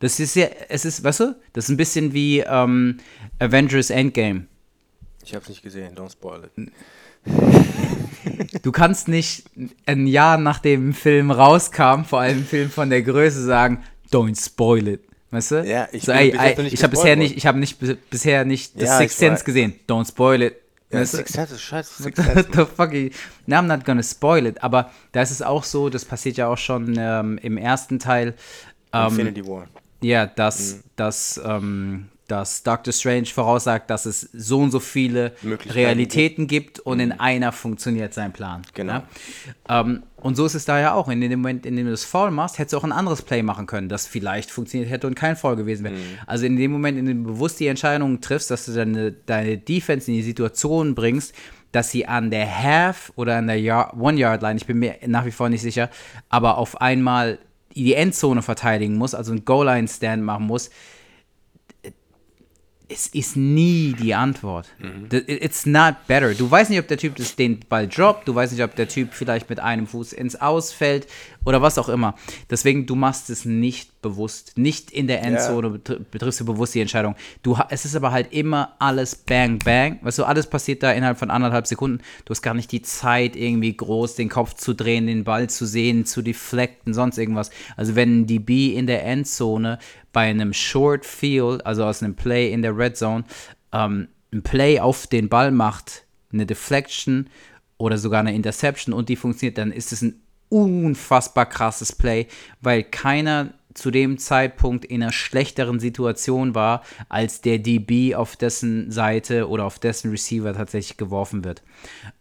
Das ist ja, es ist, weißt du, das ist ein bisschen wie ähm, Avengers Endgame. Ich hab's nicht gesehen, don't spoil it. Du kannst nicht ein Jahr nachdem ein Film rauskam, vor allem ein Film von der Größe, sagen, don't spoil it. Weißt du? Ja, ich so, ey, ich habe bisher nicht, ich habe nicht bis- bisher nicht das Ja, Sixth Sense gesehen. Don't spoil it. Ja, Weißt du? Six Sense ist scheiße. Sense. the fuck? No, I'm not gonna spoil it. Aber da ist es auch so, das passiert ja auch schon ähm, im ersten Teil. Ähm, Infinity War. ja, dass, dass ähm, dass Doctor Strange voraussagt, dass es so und so viele Realitäten gibt und in einer funktioniert sein Plan. Genau. Ja? Ähm, und so ist es da ja auch. In dem Moment, in dem du das Foul machst, hättest du auch ein anderes Play machen können, das vielleicht funktioniert hätte und kein Foul gewesen wäre. Also in dem Moment, in dem du bewusst die Entscheidung triffst, dass du deine, deine Defense in die Situation bringst, dass sie an der Half oder an der Yard, One-Yard-Line, ich bin mir nach wie vor nicht sicher, aber auf einmal die Endzone verteidigen muss, also einen Goal-Line-Stand machen muss, es ist nie die Antwort. The- It's not better. Du weißt nicht, ob der Typ das, den Ball droppt, du weißt nicht, ob der Typ vielleicht mit einem Fuß ins Ausfällt oder was auch immer. Deswegen, du machst es nicht bewusst. Nicht in der Endzone betr- betriffst du bewusst die Entscheidung. Du, es ist aber halt immer alles bang, bang. Weißt du, alles passiert da innerhalb von anderthalb Sekunden. Du hast gar nicht die Zeit, irgendwie groß den Kopf zu drehen, den Ball zu sehen, zu deflecten, sonst irgendwas. Also wenn ein DB in der Endzone bei einem Short Field, also aus einem Play in der Red Zone, ähm, ein Play auf den Ball macht, eine Deflection oder sogar eine Interception und die funktioniert, dann ist es ein unfassbar krasses Play, weil keiner zu dem Zeitpunkt in einer schlechteren Situation war, als der DB auf dessen Seite oder auf dessen Receiver tatsächlich geworfen wird.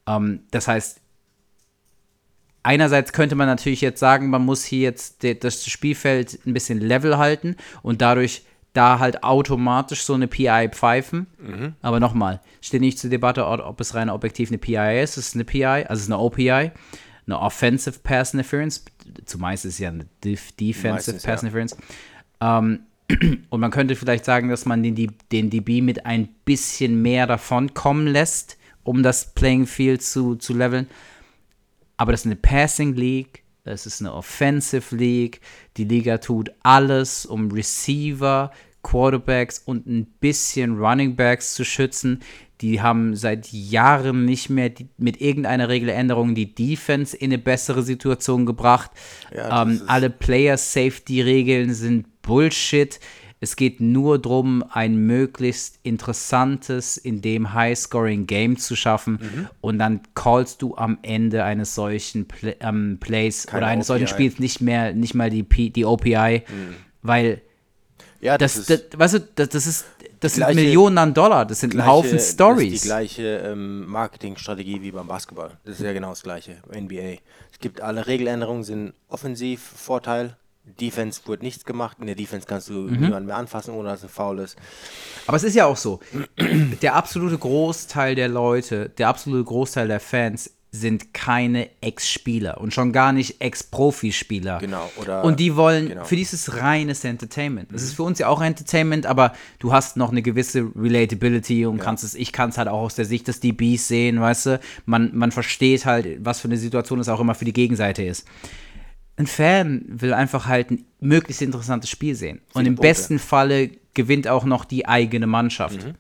Ähm, das heißt, einerseits könnte man natürlich jetzt sagen, man muss hier jetzt das Spielfeld ein bisschen level halten und dadurch da halt automatisch so eine PI pfeifen. Aber nochmal, steht nicht zur Debatte, ob ob es rein objektiv eine PI ist. Es ist eine PI, also es ist eine OPI, eine Offensive Pass Interference. Zumeist ist es ja eine Def Defensive Meistens, Pass ja. Interference. Ähm, und man könnte vielleicht sagen, dass man den, den DB mit ein bisschen mehr davon kommen lässt, um das Playing Field zu, zu leveln. Aber das ist eine Passing League, es ist eine Offensive League. Die Liga tut alles, um Receiver, Quarterbacks und ein bisschen Running Backs zu schützen. Die haben seit Jahren nicht mehr die, mit irgendeiner Regeländerung die Defense in eine bessere Situation gebracht. Ja, das ähm, alle Player Safety Regeln sind Bullshit. Es geht nur darum, ein möglichst interessantes, in dem High-Scoring-Game zu schaffen. Mhm. Und dann callst du am Ende eines solchen Pla ähm, Plays Keine oder eines solchen OPI. Spiels nicht mehr, nicht mal die, P die OPI, weil Ja, das, ist das, weißt du, das, das ist, das sind gleiche- Millionen an Dollar, das sind ein Haufen Das ist Stories. die gleiche ähm, Marketingstrategie wie beim Basketball. Das ist ja genau das gleiche. NBA. Es gibt alle Regeländerungen, sind offensiv Vorteil. Defense wird nichts gemacht. In der Defense kannst du Mhm. niemanden mehr anfassen, ohne dass es ein Foul ist. Aber es ist ja auch so, der absolute Großteil der Leute, der absolute Großteil der Fans sind keine Ex-Spieler und schon gar nicht Ex-Profispieler. Genau, oder- und die wollen, genau. für die ist es reines Entertainment. Es ist für uns ja auch Entertainment, aber du hast noch eine gewisse Relatability und kannst es, ich kann es halt auch aus der Sicht des DBs sehen, weißt du? Man, man versteht halt, was für eine Situation es auch immer für die Gegenseite ist. Ein Fan will einfach halt ein möglichst interessantes Spiel sehen. Und Viele im Punkte. besten Falle gewinnt auch noch die eigene Mannschaft. Mhm.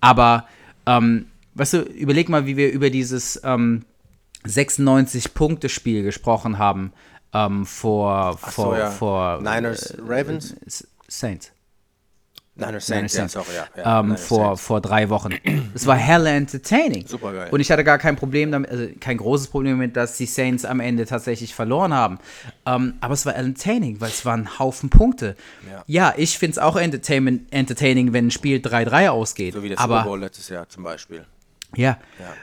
Aber, ähm, weißt du, überleg mal, wie wir über dieses ähm, 96-Punkte-Spiel gesprochen haben ähm, vor, Ach vor, so, ja. vor Niners, Ravens? S- Saints. Niners Niners Saints, ja, Saints. sorry, ja. ja ähm, Niners vor, Saints. vor drei Wochen. Es war hella entertaining. Supergeil. Und ich hatte gar kein Problem damit, also kein großes Problem damit, dass die Saints am Ende tatsächlich verloren haben. Ähm, aber es war entertaining, weil es waren Haufen Punkte. Ja. Ja, ich finde es auch entertainment, entertaining, wenn ein Spiel 3-3 ausgeht. So wie der aber, Super Bowl letztes Jahr zum Beispiel. Ja. Ja.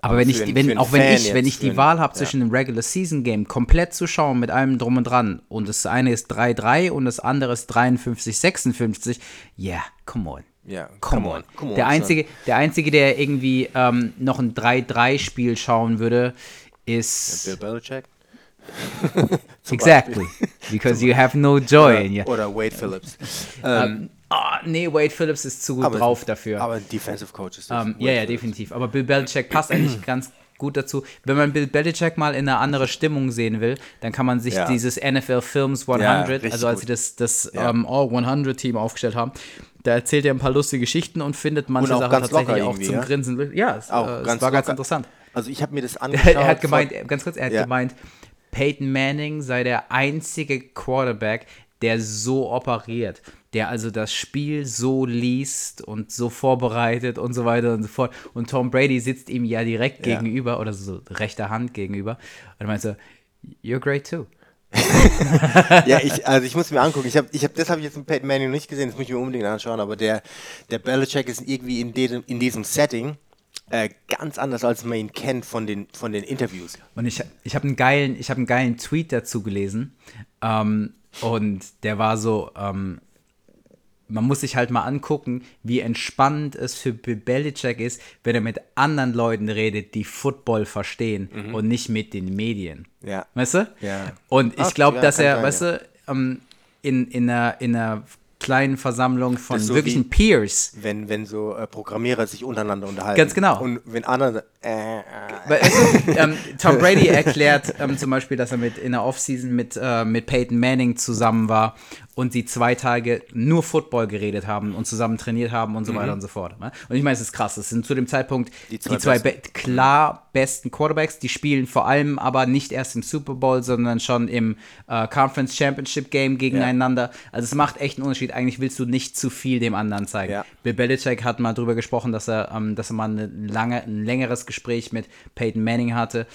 Aber wenn ich, einen- wenn, auch wenn ich, wenn ich die Wahl habe ja. zwischen einem Regular Season Game komplett zu schauen mit allem drum und dran und das eine ist 3-3 und das andere ist 53, 56, yeah, come on. Ja, Come on. Come on, der, einzige, der Einzige, der irgendwie ähm, noch ein 3-3-Spiel schauen würde, ist. Bill Belichick. exactly. Because you have no joy in you. Oder Wade Phillips. ähm, Ah, nee, Wade Phillips ist zu gut aber- drauf dafür. Aber Defensive Coach ist das. Ähm, Wade ja, ja, Phillips. definitiv. Aber Bill Belichick passt eigentlich ganz gut dazu. Wenn man Bill Belichick mal in eine andere Stimmung sehen will, dann kann man sich Ja. dieses NFL Films 100, Ja, also als sie das, das Ja. ähm, All 100 Team aufgestellt haben, da erzählt er ein paar lustige Geschichten und findet manche auch Sachen ganz tatsächlich auch zum? Grinsen. Ja, es, Auch äh, es ganz war ganz locker. interessant. Also ich habe mir das angeschaut. er hat gemeint, vor- ganz kurz, er hat gemeint, Peyton Manning sei der einzige Quarterback, der so operiert, der also das Spiel so liest und so vorbereitet und so weiter und so fort. Und Tom Brady sitzt ihm ja direkt Ja. gegenüber oder so rechter Hand gegenüber. Und er meint so, you're great too. ja, ich, also ich muss mir angucken. Ich hab, ich hab, das habe ich jetzt mit Peyton Manning nicht gesehen, das muss ich mir unbedingt anschauen, aber der, der Belichick ist irgendwie in, diesem, in diesem Setting äh, ganz anders, als man ihn kennt von den, von den Interviews. Und ich, ich habe einen, geilen, hab einen geilen Tweet dazu gelesen. Ähm, und der war so, ähm, man muss sich halt mal angucken, wie entspannend es für Belichick ist, wenn er mit anderen Leuten redet, die Football verstehen mhm. und nicht mit den Medien. Ja. Weißt du? Ja. Und ich glaube, dass er, sein, weißt du, ähm, in, in, einer, in einer kleinen Versammlung von so wirklichen Peers. Wenn, wenn so äh, Programmierer sich untereinander unterhalten. Ganz genau. Und wenn andere. Äh, äh. ähm, Tom Brady erklärt ähm, zum Beispiel, dass er mit in der Offseason mit, äh, mit Peyton Manning zusammen war und sie zwei Tage nur Football geredet haben und zusammen trainiert haben und so mhm. weiter und so fort. Ne? Und ich meine, es ist krass. Es sind zu dem Zeitpunkt die zwei, die zwei be klar besten Quarterbacks. Die spielen vor allem aber nicht erst im Super Bowl, sondern schon im äh, Conference Championship Game gegeneinander. Ja. Also es macht echt einen Unterschied. Eigentlich willst du nicht zu viel dem anderen zeigen. Ja. Bill Belichick hat mal drüber gesprochen, dass er, ähm, dass er mal eine lange, ein längeres Gespräch mit Peyton Manning hatte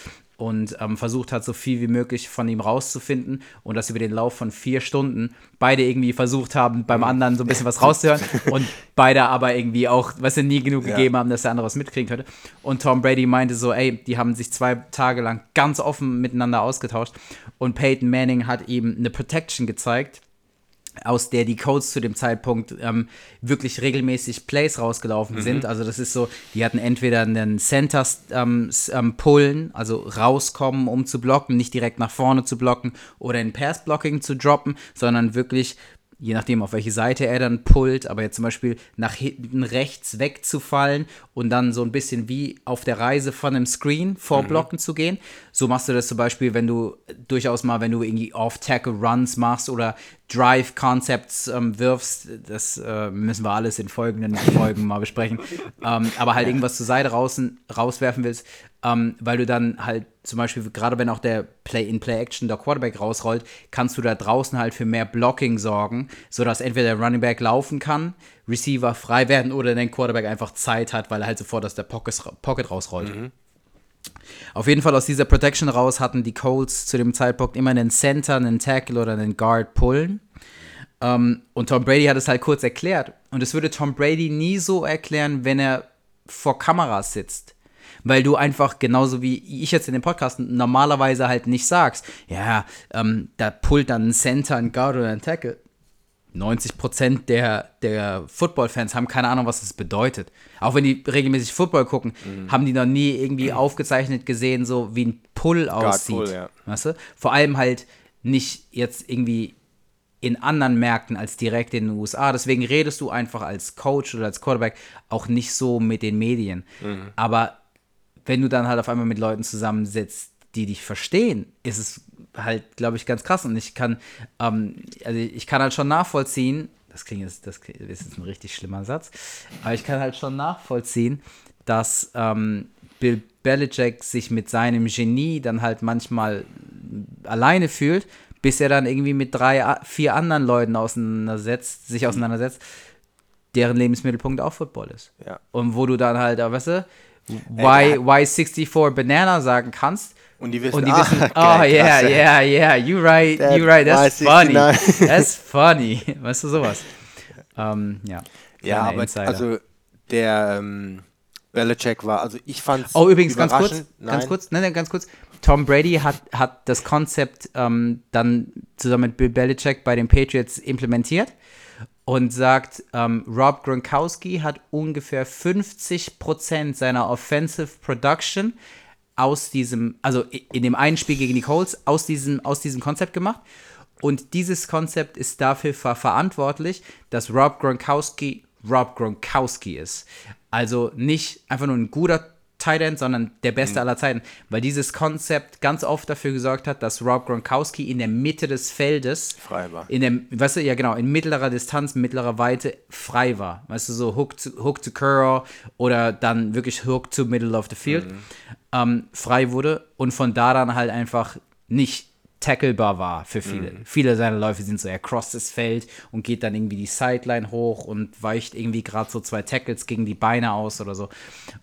und ähm, versucht hat, so viel wie möglich von ihm rauszufinden und dass über den Lauf von vier Stunden beide irgendwie versucht haben, beim anderen so ein bisschen was rauszuhören und beide aber irgendwie auch, was sie nie genug ja. gegeben haben, dass der andere was mitkriegen könnte. Und Tom Brady meinte so, ey, die haben sich zwei Tage lang ganz offen miteinander ausgetauscht und Peyton Manning hat ihm eine Protection gezeigt aus der die Codes zu dem Zeitpunkt ähm, wirklich regelmäßig Plays rausgelaufen mhm. sind. Also das ist so, die hatten entweder einen Center ähm, ähm, Pullen, also rauskommen, um zu blocken, nicht direkt nach vorne zu blocken oder in Pass Blocking zu droppen, sondern wirklich je nachdem, auf welche Seite er dann pullt, aber jetzt zum Beispiel nach hinten rechts wegzufallen und dann so ein bisschen wie auf der Reise von einem Screen vorblocken mhm. zu gehen. So machst du das zum Beispiel, wenn du durchaus mal, wenn du irgendwie Off-Tackle-Runs machst oder Drive-Concepts ähm, wirfst. Das äh, müssen wir alles in folgenden Folgen mal besprechen. Ähm, aber halt irgendwas zur Seite raus, rauswerfen willst, ähm, weil du dann halt zum Beispiel, gerade wenn auch der Play-in-Play-Action der Quarterback rausrollt, kannst du da draußen halt für mehr Blocking sorgen, sodass entweder der Running Back laufen kann, Receiver frei werden oder der Quarterback einfach Zeit hat, weil er halt sofort aus der Pocket, Pocket rausrollt. Mhm. Auf jeden Fall aus dieser Protection raus hatten die Colts zu dem Zeitpunkt immer einen Center, einen Tackle oder einen Guard pullen. Um, ähm, und Tom Brady hat es halt kurz erklärt. Und es würde Tom Brady nie so erklären, wenn er vor Kameras sitzt weil du einfach genauso wie ich jetzt in dem Podcast normalerweise halt nicht sagst, ja, ähm, da pullt dann ein Center, ein Guard oder ein Tackle. 90% der, der Football-Fans haben keine Ahnung, was das bedeutet. Auch wenn die regelmäßig Football gucken, mhm. haben die noch nie irgendwie mhm. aufgezeichnet gesehen, so wie ein Pull aussieht. Pull, ja. weißt du? Vor allem halt nicht jetzt irgendwie in anderen Märkten als direkt in den USA. Deswegen redest du einfach als Coach oder als Quarterback auch nicht so mit den Medien. Mhm. Aber wenn du dann halt auf einmal mit Leuten zusammensitzt, die dich verstehen, ist es halt, glaube ich, ganz krass. Und ich kann, ähm, also ich kann halt schon nachvollziehen, das klingt jetzt, das ist jetzt ein richtig schlimmer Satz, aber ich kann halt schon nachvollziehen, dass ähm, Bill Belichick sich mit seinem Genie dann halt manchmal alleine fühlt, bis er dann irgendwie mit drei, vier anderen Leuten auseinandersetzt, sich auseinandersetzt, deren Lebensmittelpunkt auch Football ist. Ja. Und wo du dann halt, weißt du, Y, Y64 Banana sagen kannst. Und die wissen, und die wissen ah, oh yeah, yeah, yeah, you right, That you right, that's funny. that's funny. Weißt du, sowas. Um, ja. Ja, aber Insider. also der ähm, Belichick war, also ich fand Oh, übrigens, ganz kurz, nein. ganz kurz, nein, nein, ganz kurz. Tom Brady hat, hat das Konzept ähm, dann zusammen mit Bill Belichick bei den Patriots implementiert und sagt, ähm, Rob Gronkowski hat ungefähr 50% seiner Offensive Production aus diesem, also in dem einen Spiel gegen die Colts, aus diesem, aus diesem Konzept gemacht. Und dieses Konzept ist dafür verantwortlich, dass Rob Gronkowski Rob Gronkowski ist. Also nicht einfach nur ein guter Tight End, sondern der beste mhm. aller Zeiten, weil dieses Konzept ganz oft dafür gesorgt hat, dass Rob Gronkowski in der Mitte des Feldes frei war. In dem, weißt du, ja genau, in mittlerer Distanz, mittlerer Weite frei war. Weißt du, so Hook to, Hook to Curl oder dann wirklich Hook to Middle of the Field mhm. ähm, frei wurde und von da dann halt einfach nicht tacklebar war für viele. Mhm. Viele seiner Läufe sind so, er crosst das Feld und geht dann irgendwie die Sideline hoch und weicht irgendwie gerade so zwei Tackles gegen die Beine aus oder so.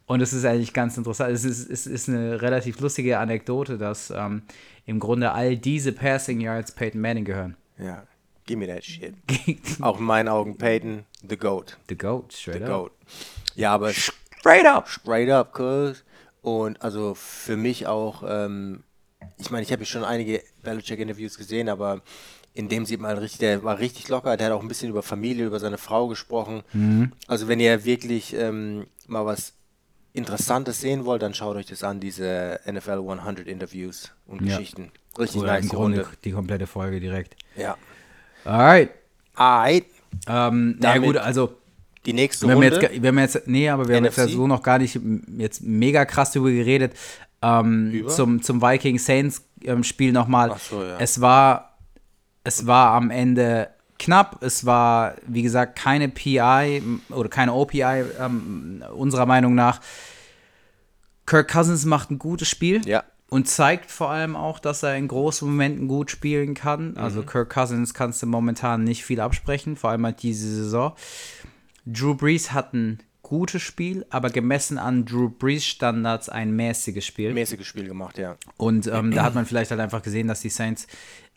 Und es ist eigentlich ganz interessant. Es ist, es ist eine relativ lustige Anekdote, dass ähm, im Grunde all diese Passing Yards Peyton Manning gehören. Ja. Give me that shit. Auch in meinen Augen Peyton, the GOAT. The GOAT, straight The up. GOAT. Ja, aber Straight up! straight up, cuz. Und also für mich auch, ähm, ich meine, ich habe schon einige Belichick-Interviews gesehen, aber in dem sieht man richtig, der war richtig locker, der hat auch ein bisschen über Familie, über seine Frau gesprochen. Also wenn ihr wirklich ähm, mal was Interessantes sehen wollt, dann schaut euch das an, diese NFL 100 Interviews und Ja. Geschichten. Richtig Oder nice im die Grunde Runde. die komplette Folge direkt. Ja. Alright. Alright. Ähm, na gut, also Die nächste wir haben, Runde. jetzt, wir haben jetzt, nee, aber wir haben jetzt ja NFC? so noch gar nicht jetzt mega krass drüber geredet. Ähm? Zum, zum Viking Saints ähm, Spiel nochmal. So, ja. Es war, es war am Ende knapp. Es war, wie gesagt, keine PI oder keine OPI ähm, unserer Meinung nach. Kirk Cousins macht ein gutes Spiel. Ja. Und zeigt vor allem auch, dass er in großen Momenten gut spielen kann. Also Kirk Cousins kannst du momentan nicht viel absprechen, vor allem halt diese Saison. Drew Brees hat ein gutes Spiel, aber gemessen an Drew Brees Standards ein mäßiges Spiel. mäßiges Spiel gemacht, ja. Und ähm, da hat man vielleicht halt einfach gesehen, dass die Saints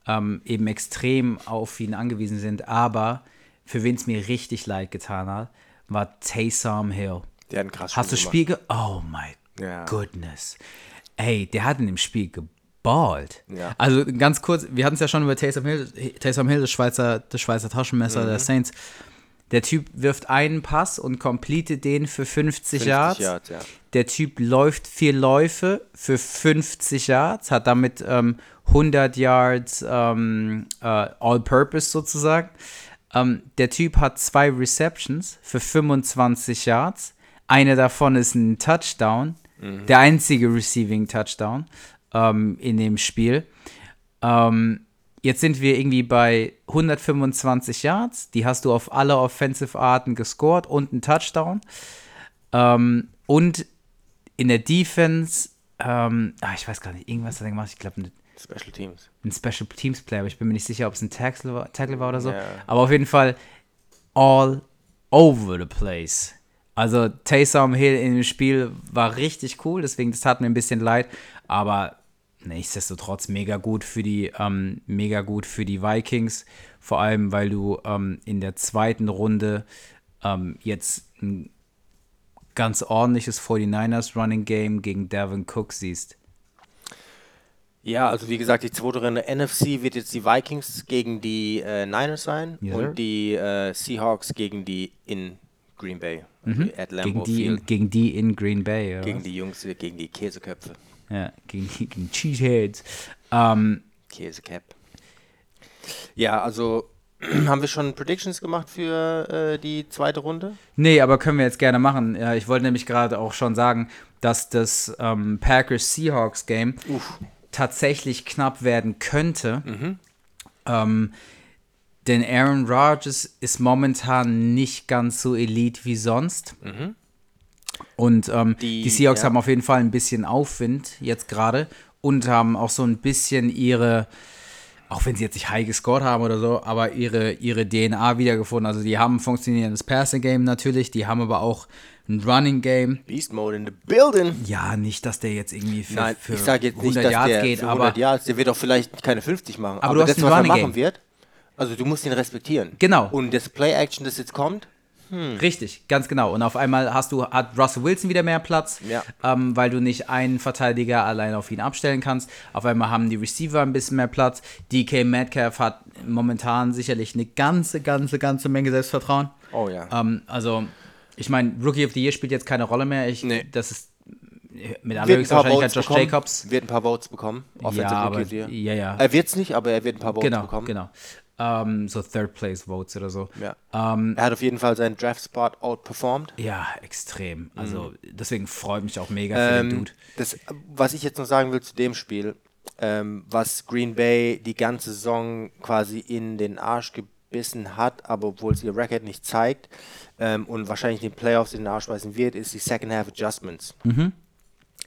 ähm, eben extrem auf ihn angewiesen sind. Aber für wen es mir richtig leid getan hat, war Taysom Hill. Der hat ein krasses Hast du Spiel Spiel ge Oh my Ja. goodness. Ey, der hat in dem Spiel geballt. Ja. Also ganz kurz, wir hatten es ja schon über Taysom Hill, Taysom Hill, das Schweizer, das Schweizer Taschenmesser Mhm. der Saints. Der Typ wirft einen Pass und completet den für 50, 50 Yards. Yards, ja. Der Typ läuft vier Läufe für 50 Yards, hat damit ähm, 100 Yards ähm, äh, All-Purpose sozusagen. Ähm, der Typ hat zwei Receptions für 25 Yards. Eine davon ist ein Touchdown, der einzige Receiving Touchdown ähm, in dem Spiel. Ähm, jetzt sind wir irgendwie bei 125 Yards. Die hast du auf alle Offensive Arten gescored und einen Touchdown. Ähm, und in der Defense, ähm, ah, ich weiß gar nicht, irgendwas hat er gemacht. Ich glaube, ein, Special Teams. ein Special Teams Player, aber ich bin mir nicht sicher, ob es ein Tackle war, Tackle war oder so. Ja. Aber auf jeden Fall all over the place. Also Taysom Hill in dem Spiel war richtig cool, deswegen das tat mir ein bisschen leid, aber nichtsdestotrotz mega gut für die ähm, mega gut für die Vikings, vor allem weil du ähm, in der zweiten Runde ähm, jetzt ein ganz ordentliches 49ers Running Game gegen Devin Cook siehst. Ja, also wie gesagt, die zweite Runde NFC wird jetzt die Vikings gegen die äh, Niners sein Yes, und die äh, Seahawks gegen die in Green Bay, also at Lambeau Gegen die, in, gegen die in Green Bay. Oder? gegen die Jungs, gegen die Käseköpfe. Ja, gegen, gegen Cheeseheads. Ähm, Käsecap. Ja, also haben wir schon Predictions gemacht für äh, die zweite Runde? Nee, aber können wir jetzt gerne machen. Ja, ich wollte nämlich gerade auch schon sagen, dass das ähm, Packers-Seahawks-Game tatsächlich knapp werden könnte. Ähm, denn Aaron Rodgers ist momentan nicht ganz so elite wie sonst. Und ähm, die, Die- Seahawks ja. haben auf jeden Fall ein bisschen Aufwind jetzt gerade und haben auch so ein bisschen ihre, auch wenn sie jetzt nicht high gescored haben oder so, aber ihre, ihre DNA wiedergefunden. Also die haben ein funktionierendes Passing-Game natürlich, die haben aber auch ein Running-Game. Beast Mode in the building. Ja, nicht, dass der jetzt irgendwie für, Nein, für ich sage jetzt 100 nicht, dass Yards der geht, für aber 100 Yards, der wird doch vielleicht keine 50 machen. Aber du hast das, ein was er Running machen Game. wird, also du musst ihn respektieren. Genau. Und das Play-Action, das jetzt kommt, Richtig, ganz genau. Und auf einmal hast du, hat Russell Wilson wieder mehr Platz, Ja. ähm, weil du nicht einen Verteidiger allein auf ihn abstellen kannst. Auf einmal haben die Receiver ein bisschen mehr Platz. DK Metcalf hat momentan sicherlich eine ganze, ganze, ganze Menge Selbstvertrauen. Oh ja. Ähm, also, ich meine, Rookie of the Year spielt jetzt keine Rolle mehr. Ich, Nee. Das ist mit wird ein allerhöchster paar Wahrscheinlichkeit Votes Josh bekommen. Jacobs. Wird ein paar Votes bekommen. Offensive Ja, aber, ja, ja. Er wird's nicht, aber er wird ein paar Votes Genau, bekommen. genau. Ähm, so Third Place Votes oder so. Ja. Ähm, Er hat auf jeden Fall seinen Draft-Spot outperformed. ja, extrem. Also, deswegen freut mich auch mega für den Mhm. Ähm, Dude. das, was ich jetzt noch sagen will zu dem Spiel, ähm, was Green Bay die ganze Saison quasi in den Arsch gebissen hat, aber obwohl es ihr Record nicht zeigt ähm, und wahrscheinlich in den Playoffs in den Arsch beißen wird, ist die Second Half Adjustments.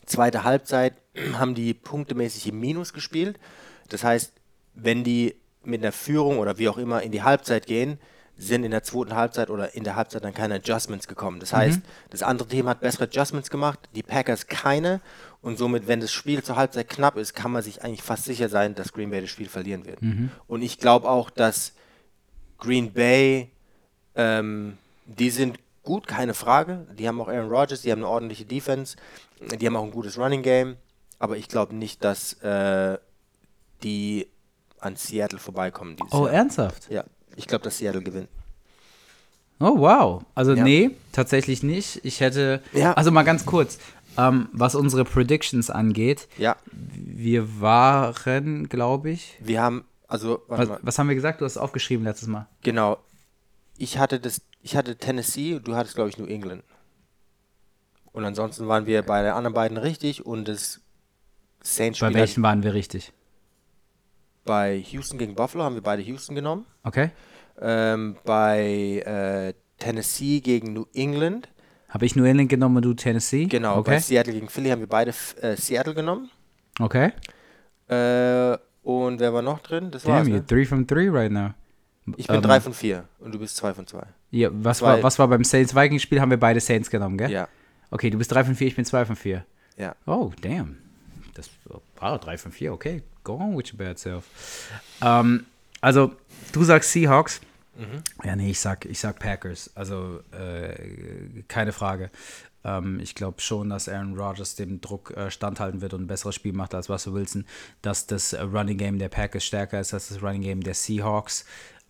Zweite Halbzeit haben die punktemäßig im Minus gespielt. Das heißt, wenn die mit einer Führung oder wie auch immer in die Halbzeit gehen, sind in der zweiten Halbzeit oder in der Halbzeit dann keine Adjustments gekommen. Das heißt, das andere Team hat bessere Adjustments gemacht, die Packers keine. Und somit, wenn das Spiel zur Halbzeit knapp ist, kann man sich eigentlich fast sicher sein, dass Green Bay das Spiel verlieren wird. Und ich glaube auch, dass Green Bay, ähm, die sind gut, keine Frage. Die haben auch Aaron Rodgers, die haben eine ordentliche Defense, die haben auch ein gutes Running Game. Aber ich glaube nicht, dass äh, die an Seattle vorbeikommen dieses Oh, Jahr. ernsthaft? Ja, ich glaube, dass Seattle gewinnt. Oh, wow. Also, Ja. nee, tatsächlich nicht. Ich hätte. Ja. Also, mal ganz kurz. Ähm, was unsere Predictions angeht, Ja, wir waren, glaube ich. wir haben, also, warte Was, mal, was haben wir gesagt? Du hast es aufgeschrieben letztes Mal. genau. Ich hatte das, ich hatte Tennessee, du hattest, glaube ich, New England. Und ansonsten waren wir bei den anderen beiden richtig und das Saints-Spiel Bei welchen waren wir richtig? Bei Houston gegen Buffalo haben wir beide Houston genommen. Okay. Ähm, bei äh, Tennessee gegen New England, Habe ich New England genommen und du Tennessee? genau, bei Okay. Seattle gegen Philly haben wir beide äh, Seattle genommen. Okay. Äh, und wer war noch drin? Das war's, Damn, you're ne? three from three right now. Ich bin ähm, drei von vier und du bist zwei von zwei. Ja, was Zwei. war, was war beim Saints-Vikings-Spiel? Haben wir beide Saints genommen, gell? Ja, Okay, du bist drei von vier, ich bin zwei von vier. ja. Oh, damn. Das war drei von vier, okay. Go on with your bad self. Ähm, also, du sagst Seahawks. Ja, nee, ich sag, ich sag Packers. Also, äh, keine Frage. Ähm, ich glaube schon, dass Aaron Rodgers dem Druck äh, standhalten wird und ein besseres Spiel macht als Russell Wilson. Dass das Running Game der Packers stärker ist als das Running Game der Seahawks.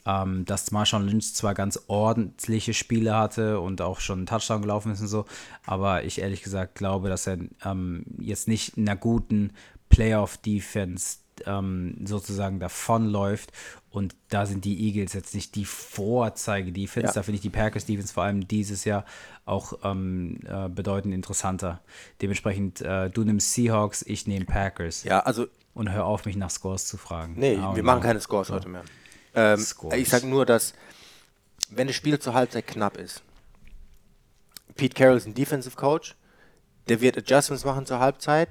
Ähm, dass Marshawn Lynch zwar ganz ordentliche Spiele hatte und auch schon einen Touchdown gelaufen ist und so, aber ich ehrlich gesagt glaube, dass er ähm, jetzt nicht in einer guten Playoff-Defense ähm, sozusagen davonläuft. Und da sind die Eagles jetzt nicht die Vorzeige-Defense. Ja. Da finde ich die Packers-Defense vor allem dieses Jahr auch ähm, äh, bedeutend interessanter. Dementsprechend, äh, du nimmst Seahawks, ich nehme Packers. Ja, also, Und hör auf, mich nach Scores zu fragen. nee, Oh, wir no. machen keine Scores heute mehr. Ähm, ich sag nur, dass, wenn das Spiel zur Halbzeit knapp ist, Pete Carroll ist ein Defensive Coach, der wird Adjustments machen zur Halbzeit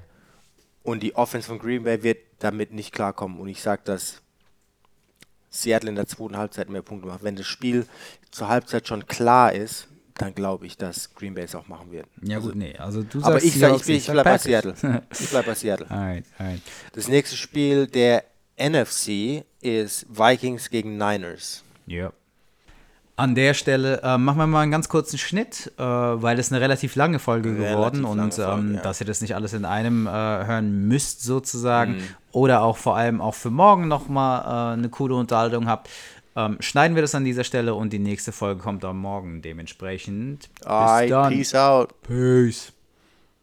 und die Offense von Green Bay wird damit nicht klarkommen. Und ich sag, dass Seattle in der zweiten Halbzeit mehr Punkte macht. Wenn das Spiel zur Halbzeit schon klar ist, dann glaube ich, dass Green Bay es auch machen wird. Ja, gut, nee. Also du Aber sagst ich, sag, ich, ich bleibe bei. Seattle. Ich bleibe bei Seattle. alright, alright. Das nächste Spiel der NFC ist Vikings gegen Niners. Ja. An der Stelle äh, machen wir mal einen ganz kurzen Schnitt, äh, weil es eine relativ lange Folge Relativ geworden lange und Folge, ähm, ja. dass ihr das nicht alles in einem äh, hören müsst sozusagen Mhm. oder auch vor allem auch für morgen nochmal äh, eine coole Unterhaltung habt, ähm, schneiden wir das an dieser Stelle und die nächste Folge kommt am Morgen dementsprechend. Bis Alright, dann. peace out. Peace.